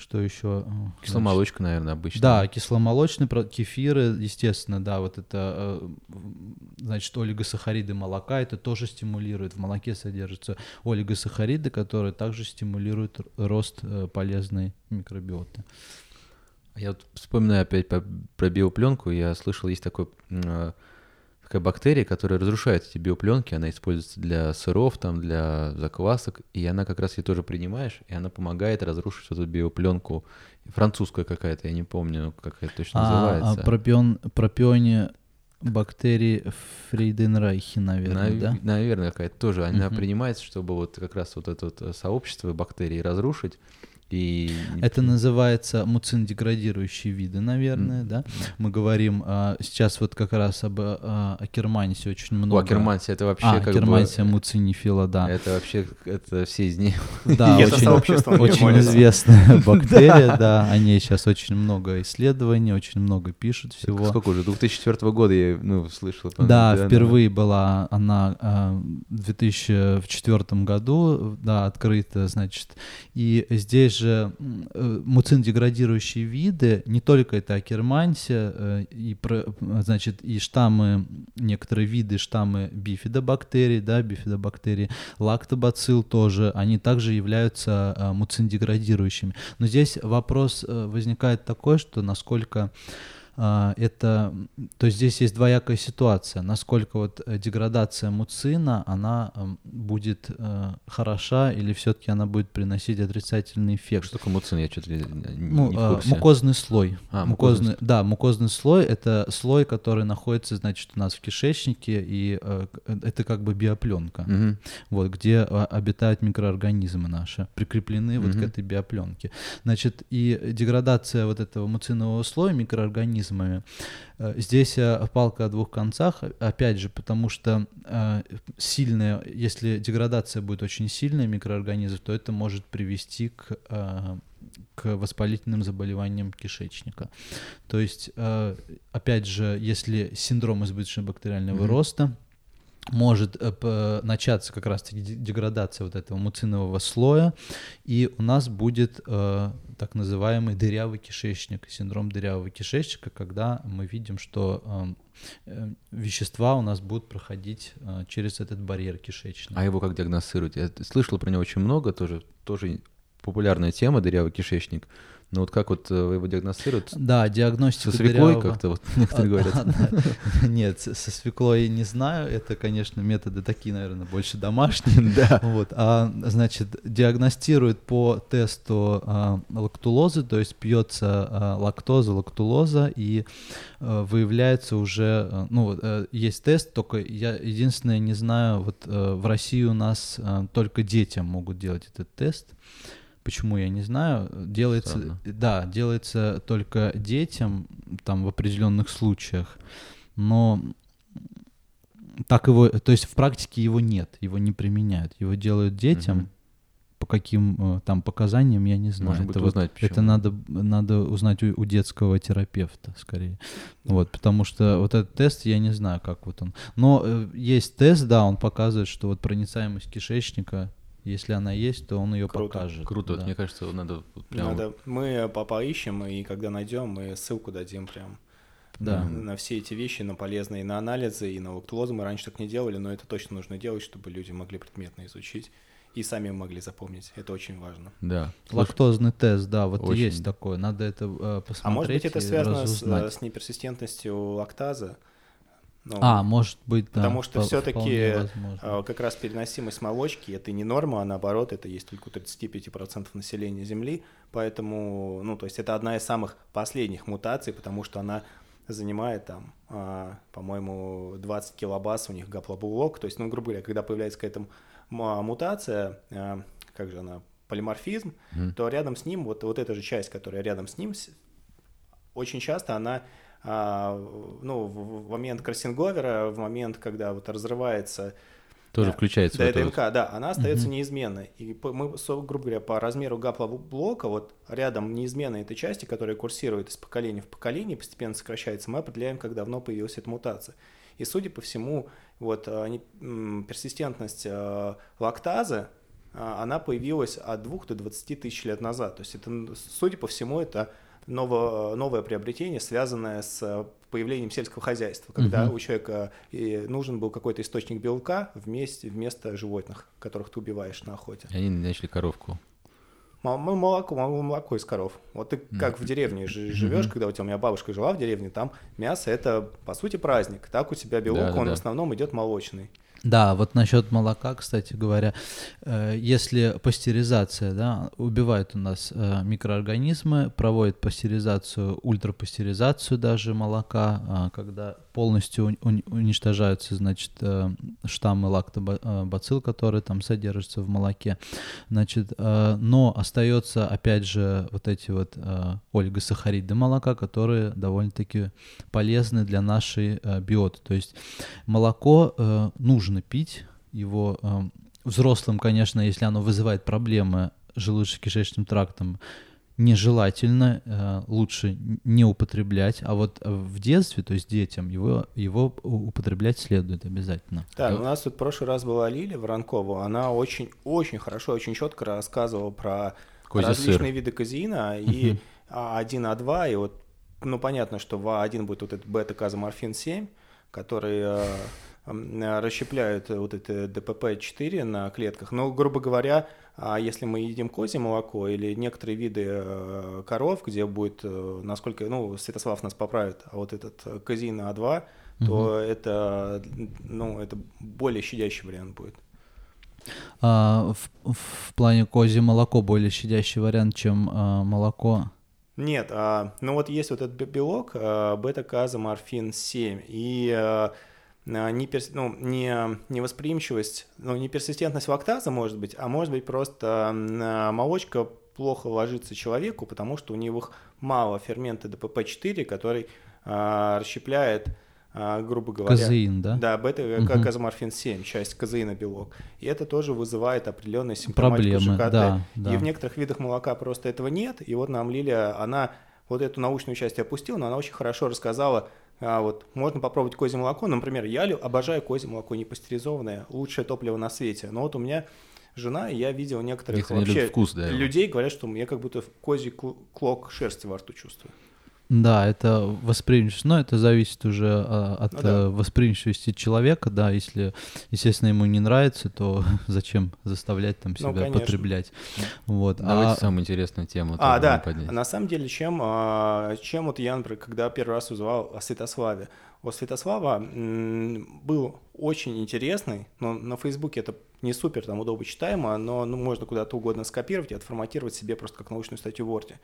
что еще? Э, Кисломолочка, наверное, обычно. Да, кисломолочный, кефиры, естественно, да, вот это, э, значит, олигосахариды молока, это тоже стимулирует. В молоке содержатся олигосахариды, которые также стимулируют рост э, полезной микробиоты. Я вот вспоминаю опять про биопленку, я слышал, есть такой такая бактерия, которая разрушает эти биопленки, она используется для сыров, там, для заквасок, и она как раз ее тоже принимаешь, и она помогает разрушить эту биопленку. Французская какая-то, я не помню, как это точно а, называется. А пропион, пропионе бактерии Фрейденрайхи, наверное, Нав- да? Наверное, какая-то тоже. Она uh-huh. принимается, чтобы вот как раз вот это вот сообщество бактерий разрушить. И... Это называется муцин-деградирующие виды, наверное, mm-hmm. да? Мы говорим а, сейчас вот как раз об а, акермансе очень много. О, акермансе это вообще а, как акермансия бы... муцинифила, да. Это вообще, это все из них. Да, очень, очень известная бактерия, да, о ней сейчас очень много исследований, очень много пишут всего. Сколько уже, 2004 года я ну, слышал. Да, впервые была она а, в 2004 году, да, открыта, значит, и здесь же э, муцин-деградирующие виды, не только это акермансия, э, и, значит, и штаммы, некоторые виды штаммы бифидобактерий, да, бифидобактерии, лактобацилл тоже, они также являются э, муцин-деградирующими. Но здесь вопрос возникает такой, что насколько это, то есть здесь есть двоякая ситуация, насколько вот э, деградация муцина, она эм, будет э, хороша или все-таки она будет приносить отрицательный эффект. Что такое муцин? Я что-то не, ну, в э, курсе. Мукозный слой. А, мукозный, мукозный, да, мукозный слой — это слой, который находится, значит, у нас в кишечнике, и это как бы биопленка, угу. вот, где обитают микроорганизмы наши, прикреплены угу. вот к этой биопленке. Значит, и деградация вот этого муцинового слоя микроорганизмов механизмами. Э, здесь э, палка о двух концах, опять же, потому что э, сильная, если деградация будет очень сильная микроорганизмов, то это может привести к к воспалительным заболеваниям кишечника. То есть, опять же, если синдром избыточного бактериального mm-hmm. роста, может э, начаться как раз-таки деградация вот этого муцинового слоя, и у нас будет э, так называемый дырявый кишечник, синдром дырявого кишечника, когда мы видим, что э, э вещества у нас будут проходить э, через этот барьер кишечника. А его как диагностировать? Я слышал про него очень много, тоже, тоже популярная тема, дырявый кишечник. Но вот как вот э, его диагностируют? Да, диагностика Со свеклой дырявого- как-то вот некоторые говорят. Нет, со свеклой не знаю. Это, конечно, методы такие, наверное, больше домашние. Да. Вот, а, значит, диагностируют по тесту а, лактулозы, то есть пьется а, лактоза, лактулоза, и а, выявляется уже, а, ну, э, есть тест, только я единственное не знаю, вот э, в России у нас а, только детям могут делать этот тест. Почему я не знаю? Делается, Странно. да, делается только детям, там в определенных случаях, но так его, то есть в практике его нет, его не применяют, его делают детям. Мгм. По каким э, там показаниям, я не знаю. Можно будет это, вот- узнать, это надо, надо узнать у, у детского терапевта скорее. Вот, потому что вот этот тест, я не знаю, как вот он. Но э, есть тест, да, он показывает, что вот проницаемость кишечника, если она есть, то он ее Круто. покажет. Круто, вот да. мне кажется, надо прям Надо, мы по- поищем, и когда найдем, мы ссылку дадим прям Да. на все эти вещи, на полезные, на анализы и на лактулозу. Мы раньше так не делали, но это точно нужно делать, чтобы люди могли предметно изучить и сами могли запомнить. Это очень важно. Да. Слушай, Лактозный тест, да, вот Очень. есть такое. Надо это э, посмотреть. А может быть, это связано с, разузнать. с неперсистентностью лактазы? Ну, А, может быть, да. Потому что все-таки возможно. а, как раз переносимость молочки это не норма, а наоборот, это есть только у 35% населения Земли. Поэтому, ну, то есть это одна из самых последних мутаций, потому что она занимает там, а, по-моему, 20 килобас у них гаплобулок. То есть, ну, грубо говоря, когда появляется какая-то м- мутация, а, как же она, полиморфизм, Мгм. то рядом с ним, вот, вот эта же часть, которая рядом с ним, очень часто она, а, ну, в, момент кроссинговера, в момент, когда вот разрывается тоже да, включается в да, ДНК, вот. да, она остается Мгм. неизменной. И по- мы, грубо говоря, по размеру гаплоблока, вот рядом неизменной этой части, которая курсирует из поколения в поколение, постепенно сокращается, мы определяем, как давно появилась эта мутация. И, судя по всему, вот а, не- м, персистентность а, лактазы, а, она появилась от 2 до 20 тысяч лет назад. То есть, это, судя по всему, это ново- новое приобретение, связанное с а, появлением сельского хозяйства, когда Мгм. у человека и нужен был какой-то источник белка вместе, вместо животных, которых ты убиваешь на охоте. И Они начали коровку. Мо- мо- Молоко, мо- молоко из коров. Вот ты как в деревне жи- живешь, когда у тебя у меня бабушка жила в деревне, там мясо это по сути праздник. Так у тебя белок, он Да-да-да. в основном идет молочный. Да, вот насчет молока, кстати говоря, э, если пастеризация, да, убивает у нас э, микроорганизмы, проводит пастеризацию, ультрапастеризацию даже молока, а, когда полностью уни- уни- уничтожаются, значит, э, штаммы лактобацилл, которые там содержатся в молоке, значит, э, но остается опять же вот эти вот э, олигосахариды молока, которые довольно-таки полезны для нашей э, биоты, то есть молоко э, нужно пить, его э, взрослым, конечно, если оно вызывает проблемы желудочно-кишечным трактом, нежелательно, э, лучше не употреблять, а вот в детстве, то есть детям, его, его употреблять следует обязательно. Да, у нас тут в прошлый раз была Лиля Воронкова, она очень-очень хорошо, очень четко рассказывала про Козий различные сыр. виды казеина, и А1, А2, и вот, ну, понятно, что в А1 будет вот этот бета-казоморфин-7, который э, э, расщепляют вот это ДПП-4 на клетках. Но, грубо говоря, а если мы едим козье молоко или некоторые виды э, коров, где будет, э, насколько, ну, Святослав нас поправит, а вот этот э, казеин А2, то это, ну, это более щадящий вариант будет. А, в, в плане козье молоко более щадящий вариант, чем а, молоко. Нет, а, ну вот есть вот этот бе- белок, а, бета-казоморфин-7, и а, не, перс- ну, не, невосприимчивость, ну, не персистентность лактазы может быть, а может быть просто а, молочка плохо ложится человеку, потому что у них мало фермента ДПП-4, который а, расщепляет, а, грубо говоря... Казеин, да? Да, бета Мгм. казоморфин 7, часть казеина белок. И это тоже вызывает определенные симптоматику Проблемы, ЖКТ. да, да. И в некоторых видах молока просто этого нет. И вот нам Лилия, она вот эту научную часть опустила, но она очень хорошо рассказала, а, вот можно попробовать козье молоко. Например, я обожаю козье молоко не пастеризованное, лучшее топливо на свете. Но вот у меня жена, и я видел некоторых Некоторые не вообще вкус, да, людей, говорят, что я как будто козий клок шерсти во рту чувствую. Да, это восприимчивость, но это зависит уже а, от Ну да. э, восприимчивости человека, да, если, естественно, ему не нравится, то зачем заставлять там Ну, себя конечно. потреблять, вот. Давайте а- самую интересную тему. А, да. поднять. На самом деле, чем, а, чем вот я, например, когда первый раз узнавал о Святославе, у Святослава был очень интересный, но на Фейсбуке это не супер там удобно читаемо, но ну, можно куда-то угодно скопировать и отформатировать себе просто как научную статью в Word.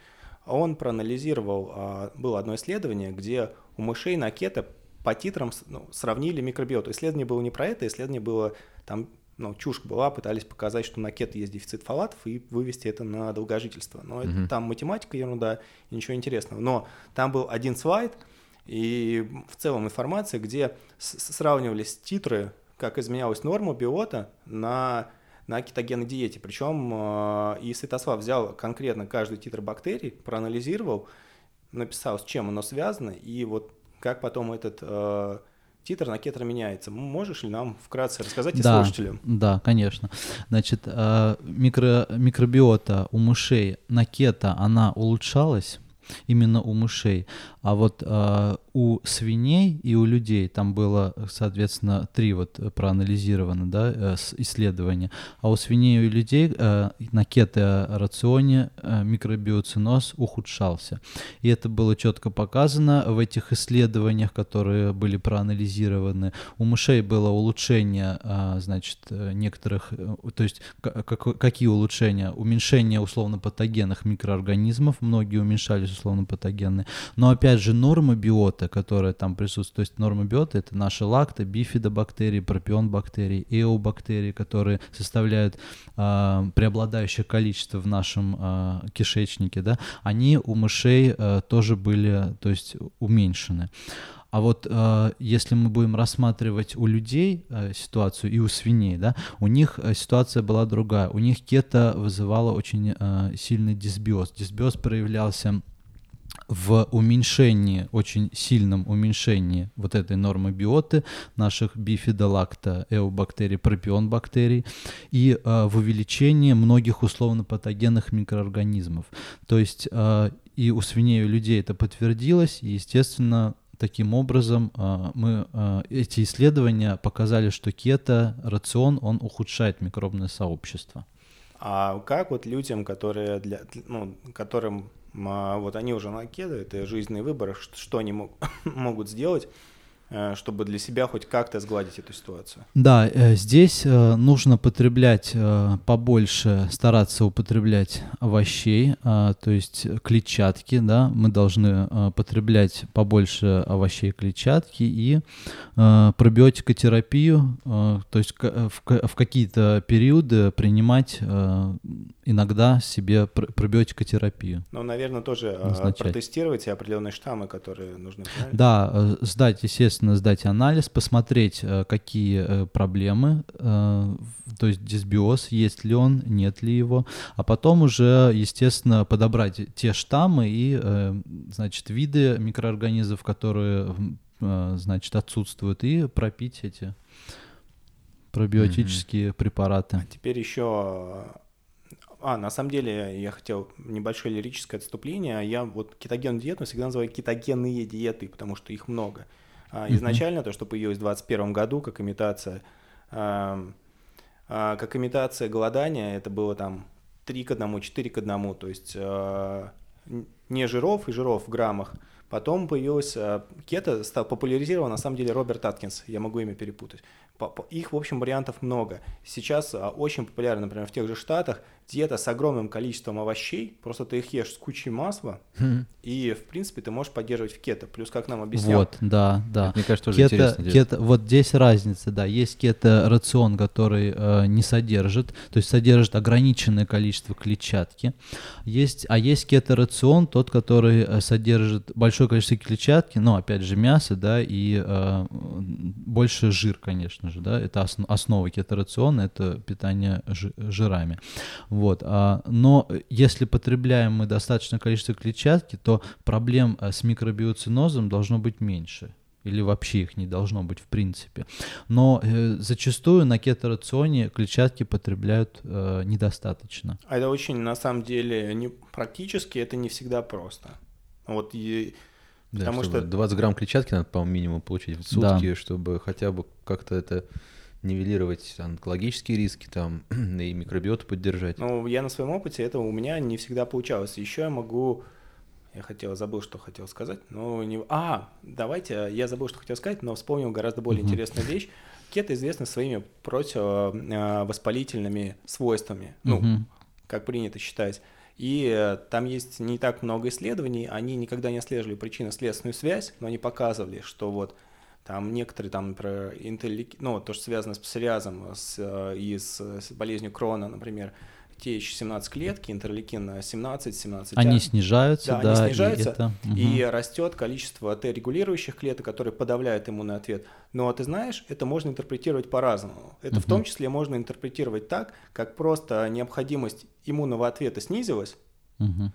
Он проанализировал, а, было одно исследование, где у мышей на кето по титрам ну, сравнили микробиоту. Исследование было не про это, исследование было там ну, чушь была, пытались показать, что на кето есть дефицит фолатов и вывести это на долгожительство. Но это- Мгм. там математика ерунда ничего интересного. Но там был один слайд и в целом информация, где сравнивались титры, как изменялась норма биота на на кетогенной диете. Причем э, и Святослав взял конкретно каждый титр бактерий, проанализировал, написал, с чем оно связано, и вот как потом этот э, титр на кетро меняется. Можешь ли нам вкратце рассказать и Да. слушателям? Да, конечно. Значит, э, микро, микробиота у мышей на кето, она улучшалась именно у мышей, а вот э, у свиней и у людей там было, соответственно, три вот проанализировано, да, э, исследования, а у свиней и у людей э, на кето-рационе э, микробиоциноз ухудшался. И это было четко показано в этих исследованиях, которые были проанализированы. У мышей было улучшение, значит, некоторых, то есть ка- как- какие улучшения? Уменьшение условно-патогенных микроорганизмов, многие уменьшались условно-патогенные, но опять же норма биота, которая там присутствует, то есть норма биота это наши лакто, бифидобактерии, пропион бактерии, эобактерии, которые составляют а, преобладающее количество в нашем а, кишечнике, да, они у мышей а, тоже были, то есть уменьшены. А вот э, если мы будем рассматривать у людей э, ситуацию и у свиней, да, у них э, ситуация была другая. У них кето вызывало очень э, сильный дисбиоз. Дисбиоз проявлялся в уменьшении, очень сильном уменьшении вот этой нормы биоты наших бифидолакта, эобактерий, пропион бактерий и э, в увеличении многих условно-патогенных микроорганизмов. То есть э, и у свиней, и у людей это подтвердилось, и, естественно, таким образом э, мы эти исследования показали, что кето рацион он ухудшает микробное сообщество. А как вот людям, которые для, ну, которым а, вот они уже на кедо, это жизненный выбор, что они мог- могут сделать, чтобы для себя хоть как-то сгладить эту ситуацию? Да, э, здесь э, нужно потреблять э, побольше, стараться употреблять овощей, то есть клетчатки, да, мы должны э, потреблять побольше овощей клетчатки и э, пробиотикотерапию, э, то есть в, ка- в какие-то периоды принимать э, иногда себе пр- пробиотикотерапию. Ну, наверное, тоже э, Назначать. протестировать те определенные штаммы, которые нужны. правильно? Да, э, сдать, естественно, сдать анализ, посмотреть, э, какие э, проблемы, э, то есть дисбиоз, есть ли он, нет ли его, а потом уже, естественно, подобрать те штаммы и, значит, виды микроорганизмов, которые, значит, отсутствуют, и пропить эти пробиотические препараты. Теперь еще... А, на самом деле, я хотел небольшое лирическое отступление. Я вот кетогенную диету всегда называю кетогенные диеты, потому что их много. А. Изначально то, что появилось в 2021 году как имитация, а, как имитация голодания, это было там 3 к 1, 4 к 1, то есть а, не жиров и жиров в граммах. Потом появилась кето, стал популяризирован на самом деле Роберт Аткинс, я могу имя перепутать. Их, в общем, вариантов много. Сейчас очень популярна, например, в тех же Штатах диета с огромным количеством овощей, просто ты их ешь с кучей масла, и, в принципе, ты можешь поддерживать в кето. Плюс, как нам объяснял, Вот, да, да. Это, мне кажется, тоже Кето, интересно. делать. кето, вот здесь разница, да. Есть кето-рацион, который э, не содержит, то есть содержит ограниченное количество клетчатки. Есть, а есть кето-рацион, тот, который э, содержит большое количество клетчатки, ну, опять же, мясо, да, и э, больше жир, конечно же, да. Это осно- основа кето-рациона, это питание жи- жирами. Вот. а, но если потребляем мы достаточное количество клетчатки, то проблем э, с микробиоцинозом должно быть меньше. Или вообще их не должно быть в принципе. Но э, зачастую на кето-рационе клетчатки потребляют э, недостаточно. А это очень, на самом деле, не, практически это не всегда просто. Вот и Да, Потому что 20 грамм клетчатки надо, по-моему, минимум получить в Да. сутки, чтобы хотя бы как-то это нивелировать онкологические риски там и микробиоту поддержать. Ну, я на своем опыте, это у меня не всегда получалось. Еще я могу... Я хотел, забыл, что хотел сказать. Но не... А, давайте, я забыл, что хотел сказать, но вспомнил гораздо более Мгм. интересную вещь. Кето известны своими противовоспалительными свойствами, ну, Мгм. как принято считать. И э, там есть не так много исследований, они никогда не отслеживали причинно-следственную связь, но они показывали, что вот там некоторые там про интерлейки- ну, то, что связано с псориазом с, э, и с, с болезнью Крона, например, TH17 клетки, интерлейкин 17, 17 Они снижаются, Да, да, они и снижаются, это- мгм. и растет количество Т-регулирующих клеток, которые подавляют иммунный ответ. Но ты знаешь, это можно интерпретировать по-разному. Это в Мгм. том числе можно интерпретировать так, как просто необходимость иммунного ответа снизилась, Мгм.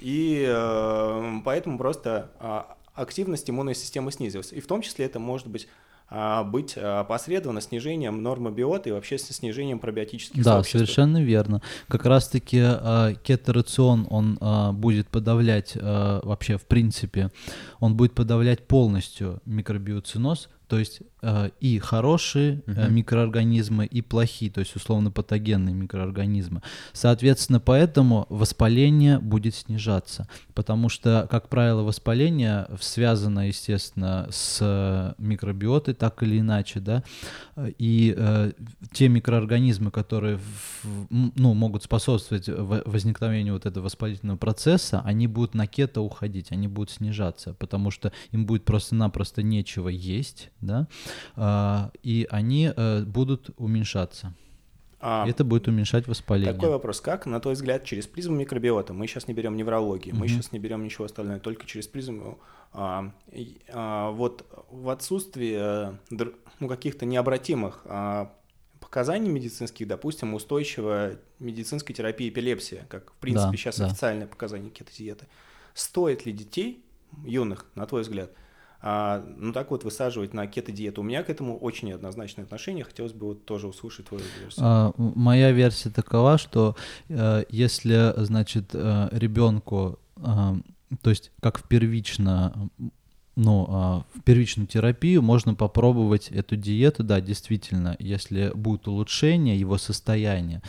и э, поэтому просто а, активность иммунной системы снизилась. И в том числе это может быть а, быть а, опосредовано снижением нормы биота и вообще снижением пробиотических Да, сообществ. совершенно верно. Как раз-таки э, кеторацион, он э, будет подавлять э, вообще, в принципе, он будет подавлять полностью микробиоциноз, то есть э, и хорошие э, микроорганизмы, и плохие, то есть условно патогенные микроорганизмы. Соответственно, поэтому воспаление будет снижаться, потому что, как правило, воспаление связано, естественно, с микробиотой, так или иначе, да, и э, те микроорганизмы, которые в- ну, могут способствовать возникновению вот этого воспалительного процесса, они будут на кето уходить, они будут снижаться, потому что им будет просто-напросто нечего есть, да, а, и они э, будут уменьшаться. А, Это будет уменьшать воспаление. Такой вопрос, как, на твой взгляд, через призму микробиота, мы сейчас не берем неврологии, мы Мгм. сейчас не берем ничего остального, только через призму, а, а, вот в отсутствии э, ну, каких-то необратимых а, показаний медицинских, допустим, устойчивая медицинской терапии эпилепсии, как, в принципе, Да, сейчас да. официальное показание кетодиеты, стоит ли детей, юных, на твой взгляд, а, ну так вот высаживать на кето-диету? У меня к этому очень неоднозначное отношение, хотелось бы вот тоже услышать твою версию. А, Моя версия такова, что э, если, значит, ребенку, то есть как в первично, ну, а, в первичную терапию можно попробовать эту диету, да, действительно, если будет улучшение его состояния,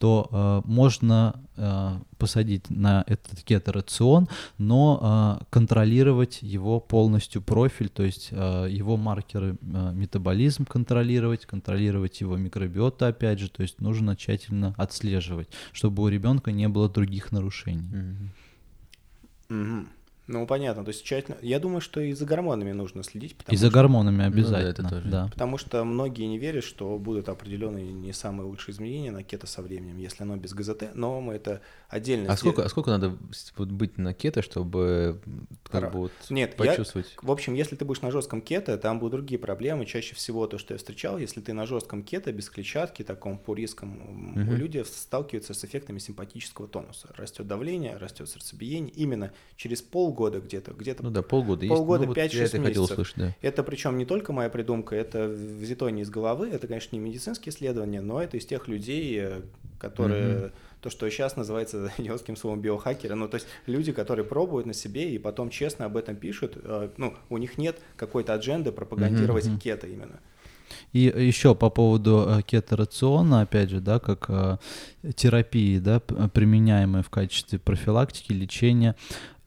то э, можно э, посадить на этот кеторацион, но э, контролировать его полностью профиль, то есть э, его маркеры, э, метаболизм контролировать, контролировать его микробиоту, опять же, то есть нужно тщательно отслеживать, чтобы у ребенка не было других нарушений. Мгм. Мгм. Ну, понятно. То есть тщательно... Я думаю, что и за гормонами нужно следить, потому, И за что... гормонами да, обязательно. это тоже. да. потому что многие не верят, что будут определенные не самые лучшие изменения на кето со временем, если оно без ГЗТ, но мы это отдельно... А сколько, а сколько надо быть на кето, чтобы как Ра- бы вот Нет, я- почувствовать? В общем, если ты будешь на жестком кето, там будут другие проблемы. Чаще всего то, что я встречал, если ты на жестком кето, без клетчатки, таком пуриском, м, Мгм. люди сталкиваются с эффектами симпатического тонуса. Растет давление, растет сердцебиение. Именно через полгода где-то, где-то Ну да, полгода. есть. полгода, Ну вот 5-6 Я это хотел месяцев. услышать, да. Это причем не только моя придумка, это взято не из головы, это, конечно, не медицинские исследования, но это из тех людей, э, которые, Мгм. то, что сейчас называется идиотским словом биохакеры, ну, то есть люди, которые пробуют на себе и потом честно об этом пишут, э, ну, у них нет какой-то адженды пропагандировать Мгм. кето именно. И еще по поводу э, кеторациона, опять же, да, как терапии, да, применяемой в качестве профилактики, лечения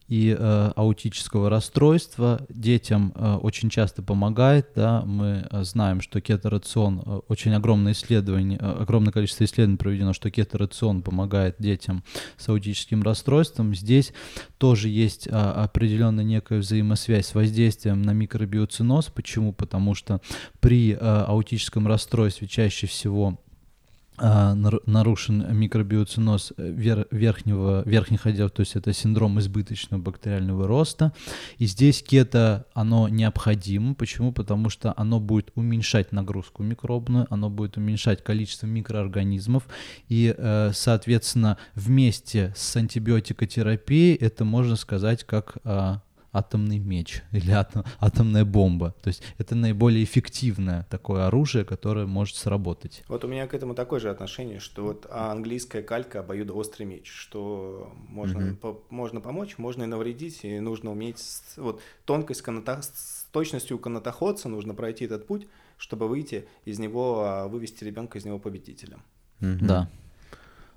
и э, аутического расстройства детям э, очень часто помогает, да, мы э, знаем, что кеторацион, э, очень огромное исследование, э, огромное количество исследований проведено, что кеторацион помогает детям с аутическим расстройством. Здесь тоже есть а, определенная некая взаимосвязь с воздействием на микробиоциноз. Почему? Потому что при а, аутическом расстройстве чаще всего нарушен микробиоциноз э, вер- верхнего, верхних отделов, то есть это синдром избыточного бактериального роста. И здесь кето, оно необходимо. Почему? Потому что оно будет уменьшать нагрузку микробную, оно будет уменьшать количество микроорганизмов, и, э, соответственно, вместе с антибиотикотерапией это можно сказать как а, атомный меч или атом, атомная бомба. То есть это наиболее эффективное такое оружие, которое может сработать. Вот у меня к этому такое же отношение, что вот английская калька обоюдоострый меч, что можно, mm-hmm. по, можно помочь, можно и навредить, и нужно уметь вот тонкость каната, с точностью канатоходца нужно пройти этот путь, чтобы выйти из него, а, вывести ребенка из него победителем. Mm-hmm. Да.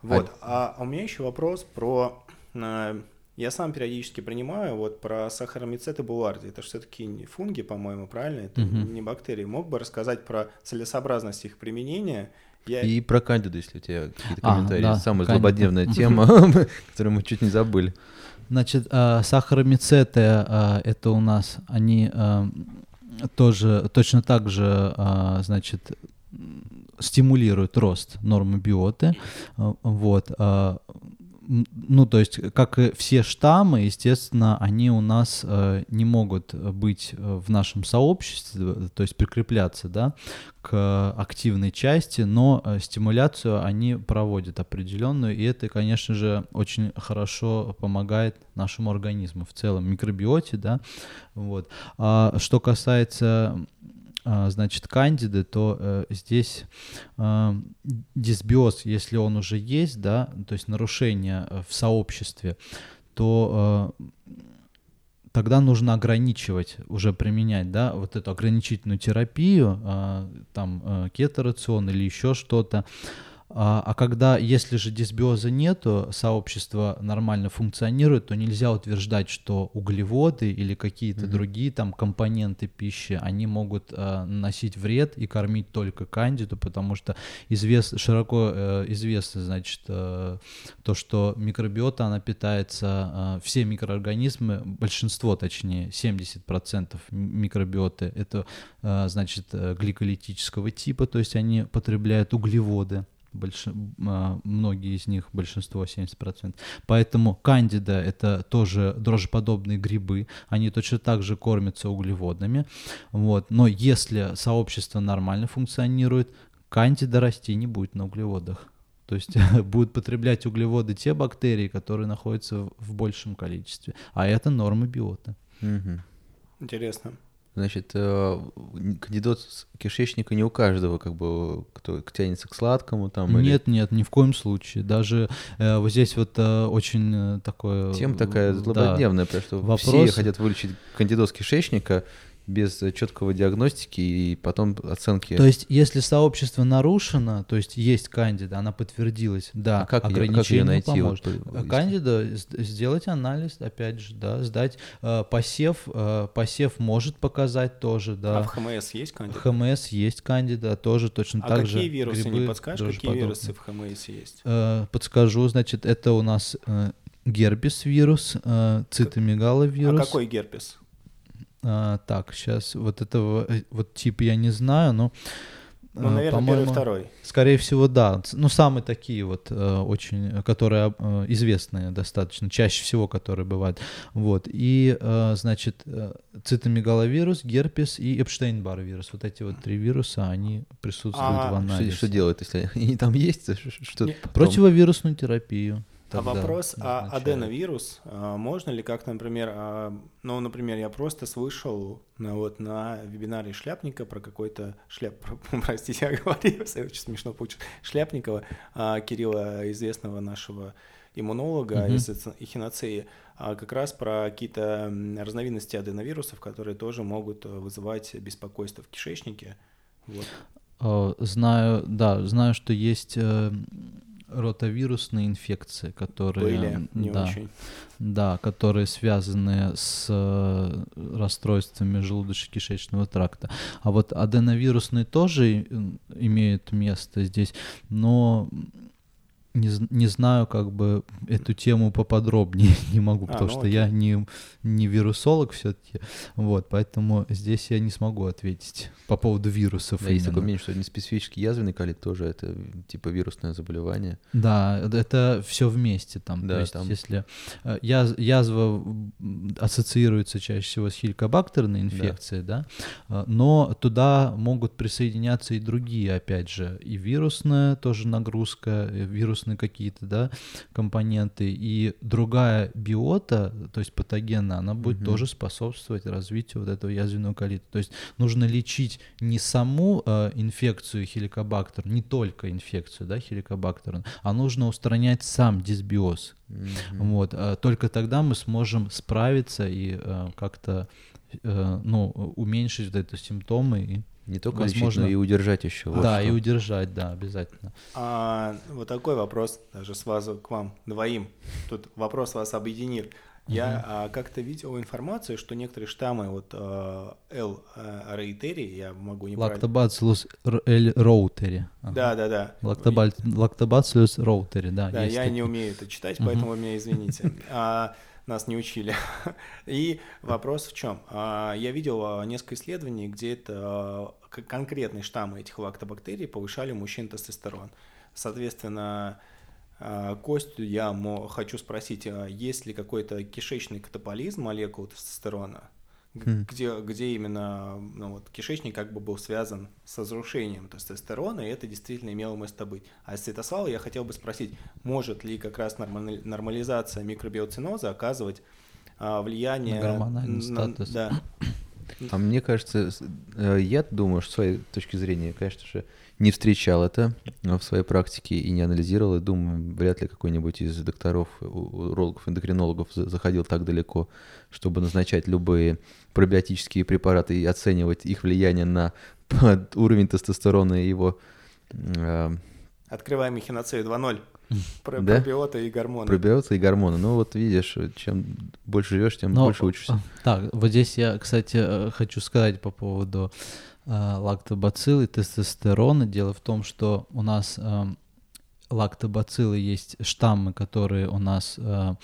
Вот. А, а у меня еще вопрос про э, я сам периодически принимаю вот про сахаромицет и буларди. Это все-таки не фунги, по-моему, правильно? Это угу. не бактерии. Мог бы рассказать про целесообразность их применения? Я... И про кандиду, если у тебя какие-то а, комментарии. Да, Самая кандида. злободневная тема, которую мы чуть не забыли. Значит, э, сахаромицеты э, это у нас, они э, тоже точно так же, значит, стимулируют рост нормы биоты. Вот ну, то есть, как и все штаммы, естественно, они у нас э, не могут быть э, в нашем сообществе, то есть прикрепляться, да, к активной части, но э, стимуляцию они проводят определенную, и это, конечно же, очень хорошо помогает нашему организму в целом, микробиоте, да, вот. А что касается значит, кандиды, то э, здесь э, дисбиоз, если он уже есть, да, то есть нарушение э, в сообществе, то э, тогда нужно ограничивать, уже применять, да, вот эту ограничительную терапию, э, там, э, кеторацион или еще что-то, а, а когда, если же дисбиоза нету, сообщество нормально функционирует, то нельзя утверждать, что углеводы или какие-то mm-hmm. другие там компоненты пищи, они могут э, наносить вред и кормить только кандиду, потому что извест, широко э, известно, значит, э, то, что микробиота, она питается, э, все микроорганизмы, большинство, точнее, 70% микробиоты, это, э, значит, э, гликолитического типа, то есть они потребляют углеводы больш... А, многие из них, большинство, 70%. Поэтому кандида — это тоже дрожжеподобные грибы, они точно так же кормятся углеводными. Вот. Но если сообщество нормально функционирует, кандида расти не будет на углеводах. То есть будут потреблять углеводы те бактерии, которые находятся в большем количестве. А это нормы биота. Угу. Интересно. Значит, э, кандидоз кишечника не у каждого, как бы, кто тянется к сладкому там. Нет, или... нет, ни в коем случае. Даже э, вот здесь вот э, очень э, такое. Тема такая злободневная, да, потому что вопрос... все хотят вылечить кандидоз кишечника, без четкого диагностики и потом оценки. То есть, если сообщество нарушено, то есть есть кандида, она подтвердилась, да, а как ограничение как найти? Поможет. Вот, кандида сделать анализ, опять же, да, сдать э, посев, э, посев может показать тоже, да. А в ХМС есть кандида? В ХМС есть кандида, тоже точно а так же. А какие вирусы, грибы, не подскажешь, какие подобные. вирусы в ХМС есть? Э, подскажу, значит, это у нас э, герпес вирус, э, цитомегаловирус. А какой герпес? А, так, сейчас вот этого э, вот тип я не знаю, но ну, наверное, первый, второй. Скорее всего, да. Ну, самые такие вот э, очень, которые э, известные достаточно, чаще всего, которые бывают. Вот. И, значит, цитомегаловирус, герпес и Эпштейн-Бар вирус. Вот эти вот три вируса, они присутствуют а, в анализе. Что, что делают, если они там есть? Что Противовирусную терапию. А вопрос, а аденовирус, а, можно ли как, например, а, ну, например, я просто слышал ну, вот на вебинаре Шляпника про какой-то шляп, простите, я говорю, очень смешно получилось, Шляпникова, а, Кирилла, известного нашего иммунолога из эхиноцеи, как раз про какие-то разновидности аденовирусов, которые тоже могут вызывать беспокойство в кишечнике. Вот. Знаю, да, знаю, что есть э, ротавирусные инфекции, которые Были, не да, очень. да, которые связаны с э, расстройствами желудочно-кишечного тракта. А вот аденовирусные тоже имеют место здесь, но не, не знаю, как бы эту тему поподробнее не могу, а, потому ну, что окей. я не, не вирусолог все-таки, вот, поэтому здесь я не смогу ответить по поводу вирусов. Да, есть такое мнение, что неспецифический язвенный колит тоже это типа вирусное заболевание. Да, это все вместе там. Да, То есть, там... если э, яз, язва ассоциируется чаще всего с хеликобактерной инфекцией, да. да, но туда могут присоединяться и другие, опять же, и вирусная тоже нагрузка, вирус вирусные какие-то, да, компоненты, и другая биота, то есть патогенная, она будет Мгм. тоже способствовать развитию вот этого язвенного колита. То есть нужно лечить не саму э, инфекцию хеликобактер, не только инфекцию, да, хеликобактер, а нужно устранять сам дисбиоз. Мгм. Вот, а только тогда мы сможем справиться и э, как-то э, ну, уменьшить вот эти симптомы. И, Не только возможно- лечить, но и удержать еще. вот да, что. и удержать, да, обязательно. А, вот такой вопрос даже сразу к вам двоим. Тут вопрос вас объединит. Я а, как-то видел информацию, что некоторые штаммы, вот а, L а, рейтери, я могу не Лактобациллус р- эль роутери. Да, да, да. Лактобациллус роутери, да. Да, я не умею это читать, поэтому меня извините. А, нас не учили. И вопрос в чем? Я видел несколько исследований, где это конкретные штаммы этих лактобактерий повышали у мужчин тестостерон. Соответственно, Костю я хочу спросить, а есть ли какой-то кишечный катаболизм молекул тестостерона, Хм. где, где именно ну, вот, кишечник как бы был связан с разрушением тестостерона, и это действительно имело место быть. А Святослава я хотел бы спросить, может ли как раз нормали- нормализация микробиоциноза оказывать а, влияние... На статус. Да. А мне кажется, э, я думаю, что с своей точки зрения, конечно же, не встречал это э, в своей практике и не анализировал, и думаю, вряд ли какой-нибудь из докторов, у- урологов, эндокринологов за- заходил так далеко, чтобы назначать любые пробиотические препараты и оценивать их влияние на уровень тестостерона и его э, Открываем мехиноцею 2.0. Про Да? пробиоты и гормоны. пробиоты и гормоны. Ну вот видишь, чем больше живешь, тем Но, больше учишься. а, Так, вот здесь я, кстати, э, хочу сказать по поводу э, лактобациллы, тестостерона. Дело в том, что у нас эм, лактобациллы есть штаммы, которые у нас э,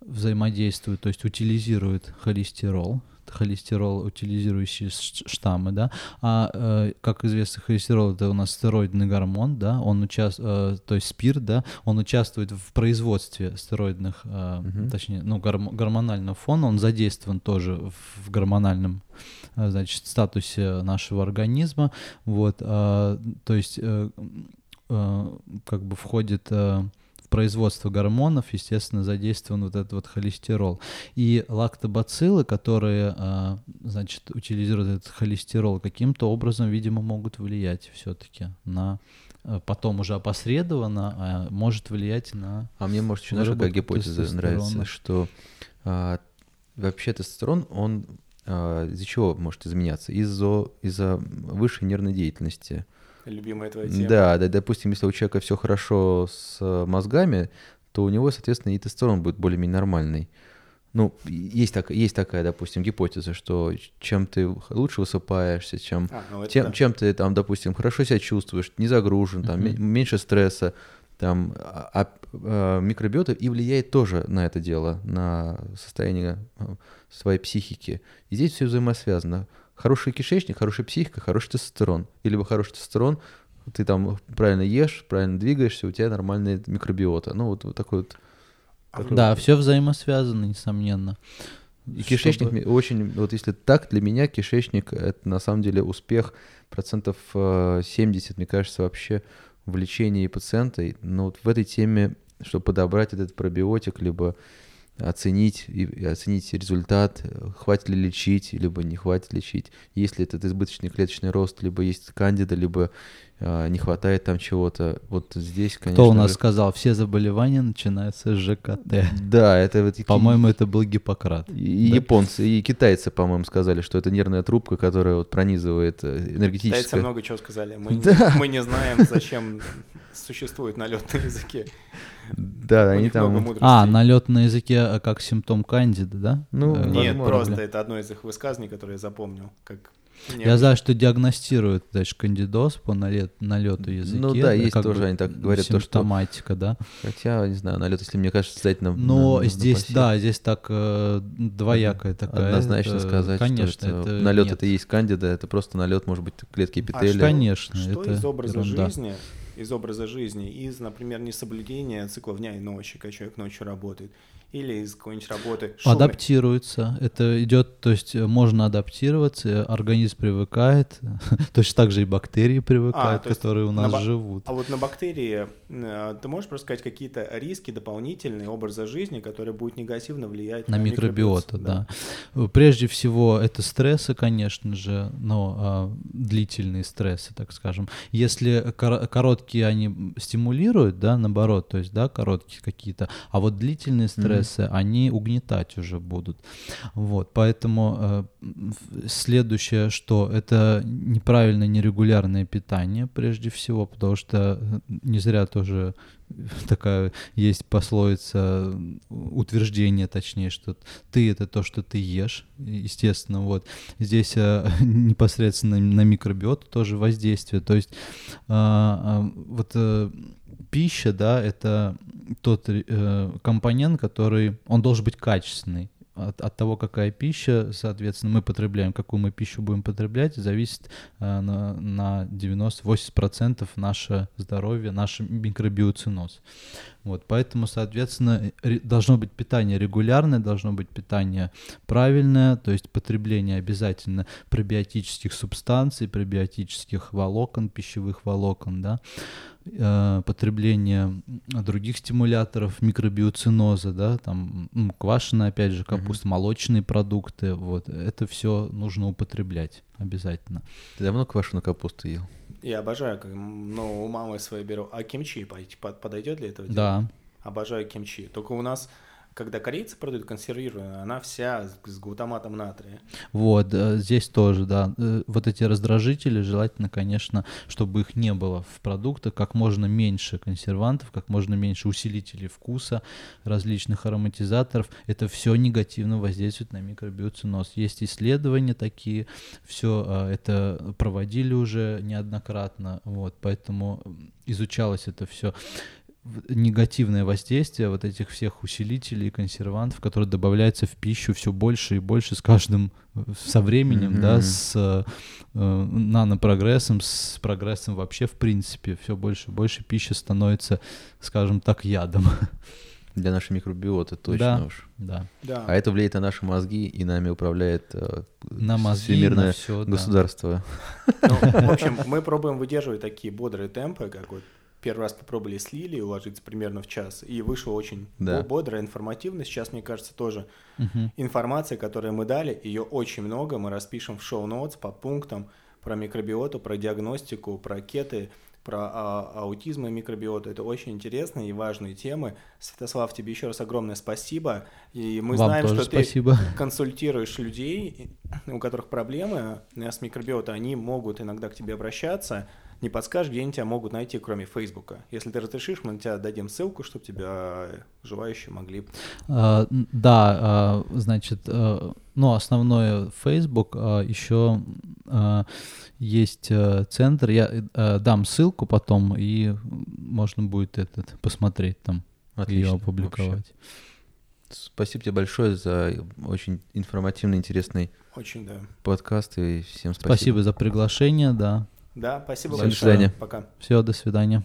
взаимодействуют, то есть утилизируют холестерол, холестерол утилизирующие штаммы, да, а э, как известно, холестерол это у нас стероидный гормон, да, он участвует, то есть спирт, да, он участвует в производстве стероидных, э, Мгм. точнее, ну, горм- гормонального фона, он задействован тоже в, гормональном, э, значит, статусе нашего организма, вот, а, то есть э, э, как бы входит э, в производство гормонов, естественно, задействован вот этот вот холестерол. И лактобациллы, которые, э, значит, утилизируют этот холестерол, каким-то образом, видимо, могут влиять все-таки на э, потом уже опосредованно а может влиять на А мне, может, еще выработку гипотеза нравится, что а, вообще тестостерон, он а, из-за чего может изменяться? Из-за из-за высшей нервной деятельности. Любимая твоя тема. Да, да, допустим, если у человека все хорошо с э, мозгами, то у него, соответственно, и тестостерон будет более-менее нормальный. Ну, есть, так, есть такая, допустим, гипотеза, что чем ты лучше высыпаешься, чем А, ну тем, да. чем ты там, допустим, хорошо себя чувствуешь, не загружен, там ме- меньше стресса, там а, а, а, микробиота и влияет тоже на это дело, на состояние а, своей психики. И здесь все взаимосвязано. Хороший кишечник, хорошая психика, хороший тестостерон. И либо хороший тестостерон, ты там правильно ешь, правильно двигаешься, у тебя нормальная микробиота. Ну, вот, вот такой вот. А такой Да, все взаимосвязано, несомненно. и кишечник Чтобы- мне очень, вот если так, для меня кишечник это на самом деле успех процентов э, 70, мне кажется, вообще в лечении пациента. Но вот в этой теме, чтобы подобрать этот пробиотик, либо оценить, и, оценить результат, э, хватит ли лечить, либо не хватит лечить, есть ли этот избыточный клеточный рост, либо есть кандида, либо не хватает там чего-то. Вот здесь, конечно Кто у нас же- сказал, все заболевания начинаются с ЖКТ. Да, это вот По-моему, это был Гиппократ. и Да. японцы, и китайцы, по-моему, сказали, что это нервная трубка, которая вот пронизывает э, Китайцы энергетическое. много чего сказали. Мы, Да. мы не знаем, зачем существует налет на языке. Да, У они там. А, налет на языке а, как симптом кандида, да? Ну, Э, Нет, возможно. просто это одно из их высказаний, которое я запомнил. Как Я знаю, что диагностируют даже кандидоз по налет, налету языке. Ну да, есть как тоже, бы они так говорят, то, что- Симптоматика, да. Хотя, не знаю, налет, если мне кажется, обязательно. Но на- на- здесь, напасть. да, здесь так э, двоякая такая. Однозначно это, сказать, конечно, что это, это налет нет. это и есть кандида, это просто налет, может быть, клетки А эпителия. что, Конечно, что это из образа ерунда. жизни из образа жизни, из, например, несоблюдения циклов дня и ночи, когда человек ночью работает, или из какой-нибудь работы. Шумной. Адаптируется. Это идет, то есть э, можно адаптироваться, организм привыкает, точно так же и бактерии привыкают, а, которые у нас на, живут. А вот на бактерии э, ты можешь просто сказать какие-то риски дополнительные образа жизни, которые будут негативно влиять на, на микробиоту? Да. да. Прежде всего это стрессы, конечно же, но а, длительные стрессы, так скажем. Если кор- короткие они стимулируют, да, наоборот, то есть да, короткие какие-то, а вот длительные стрессы стрессы, они угнетать уже будут. Вот, поэтому э, следующее, что это неправильное нерегулярное питание прежде всего, потому что э, не зря тоже такая есть пословица, утверждение точнее, что ты это то, что ты ешь, естественно, вот. Здесь э, непосредственно на микробиоту тоже воздействие, то есть э, э, вот э, пища, да, это тот э, компонент, который, он должен быть качественный. От, от того, какая пища, соответственно, мы потребляем, какую мы пищу будем потреблять, зависит э, на, на 90-80% наше здоровье, наш микробиоциноз. Вот, поэтому, соответственно, должно быть питание регулярное, должно быть питание правильное, то есть потребление обязательно пробиотических субстанций, пробиотических волокон, пищевых волокон, да, Э, потребление других стимуляторов микробиоциноза, да, там ну, квашеная, опять же, капуста, mm-hmm. молочные продукты, вот, это все нужно употреблять обязательно. Ты давно квашеную капусту ел? Я обожаю, но у мамы своей беру. А кимчи подойдет для этого? Да. Обожаю кимчи. Только у нас когда корейцы продают консервированную, она вся с, глутаматом натрия. Вот, э, здесь тоже, да. Э, вот эти раздражители, желательно, конечно, чтобы их не было в продуктах, как можно меньше консервантов, как можно меньше усилителей вкуса, различных ароматизаторов. Это все негативно воздействует на микробиоциноз. Есть исследования такие, все э, это проводили уже неоднократно, вот, поэтому изучалось это все негативное воздействие вот этих всех усилителей и консервантов, которые добавляются в пищу все больше и больше с каждым со временем, mm-hmm. да, с э, нанопрогрессом, с прогрессом вообще в принципе все больше и больше пища становится, скажем так, ядом. Для нашей микробиоты точно да, уж. Да. да. А это влияет на наши мозги и нами управляет э, на мозги, всемирное на все, государство. Да. Ну, в общем, мы пробуем выдерживать такие бодрые темпы, как вот первый раз попробовали с Лили уложиться примерно в час, и вышло очень да. бодро, информативно. Сейчас, мне кажется, тоже угу. информация, которую мы дали, ее очень много, мы распишем в шоу-ноутс по пунктам про микробиоту, про диагностику, про кеты, про а, аутизм и микробиоту. Это очень интересные и важные темы. Святослав, тебе еще раз огромное спасибо. И мы Вам знаем, что спасибо. ты консультируешь людей, у которых проблемы с микробиотой, они могут иногда к тебе обращаться не подскажешь, где они тебя могут найти, кроме Фейсбука? Если ты разрешишь, мы на тебя дадим ссылку, чтобы тебя желающие могли... А, да, а, значит, а, ну, основное Facebook, а, еще а, есть а, центр, я а, дам ссылку потом, и можно будет этот посмотреть там, Отлично, ее опубликовать. Вообще. Спасибо тебе большое за очень информативный, интересный очень, да. подкаст, и всем спасибо. Спасибо за приглашение, да. Да, спасибо большое. До свидания. Пока. Все, до свидания.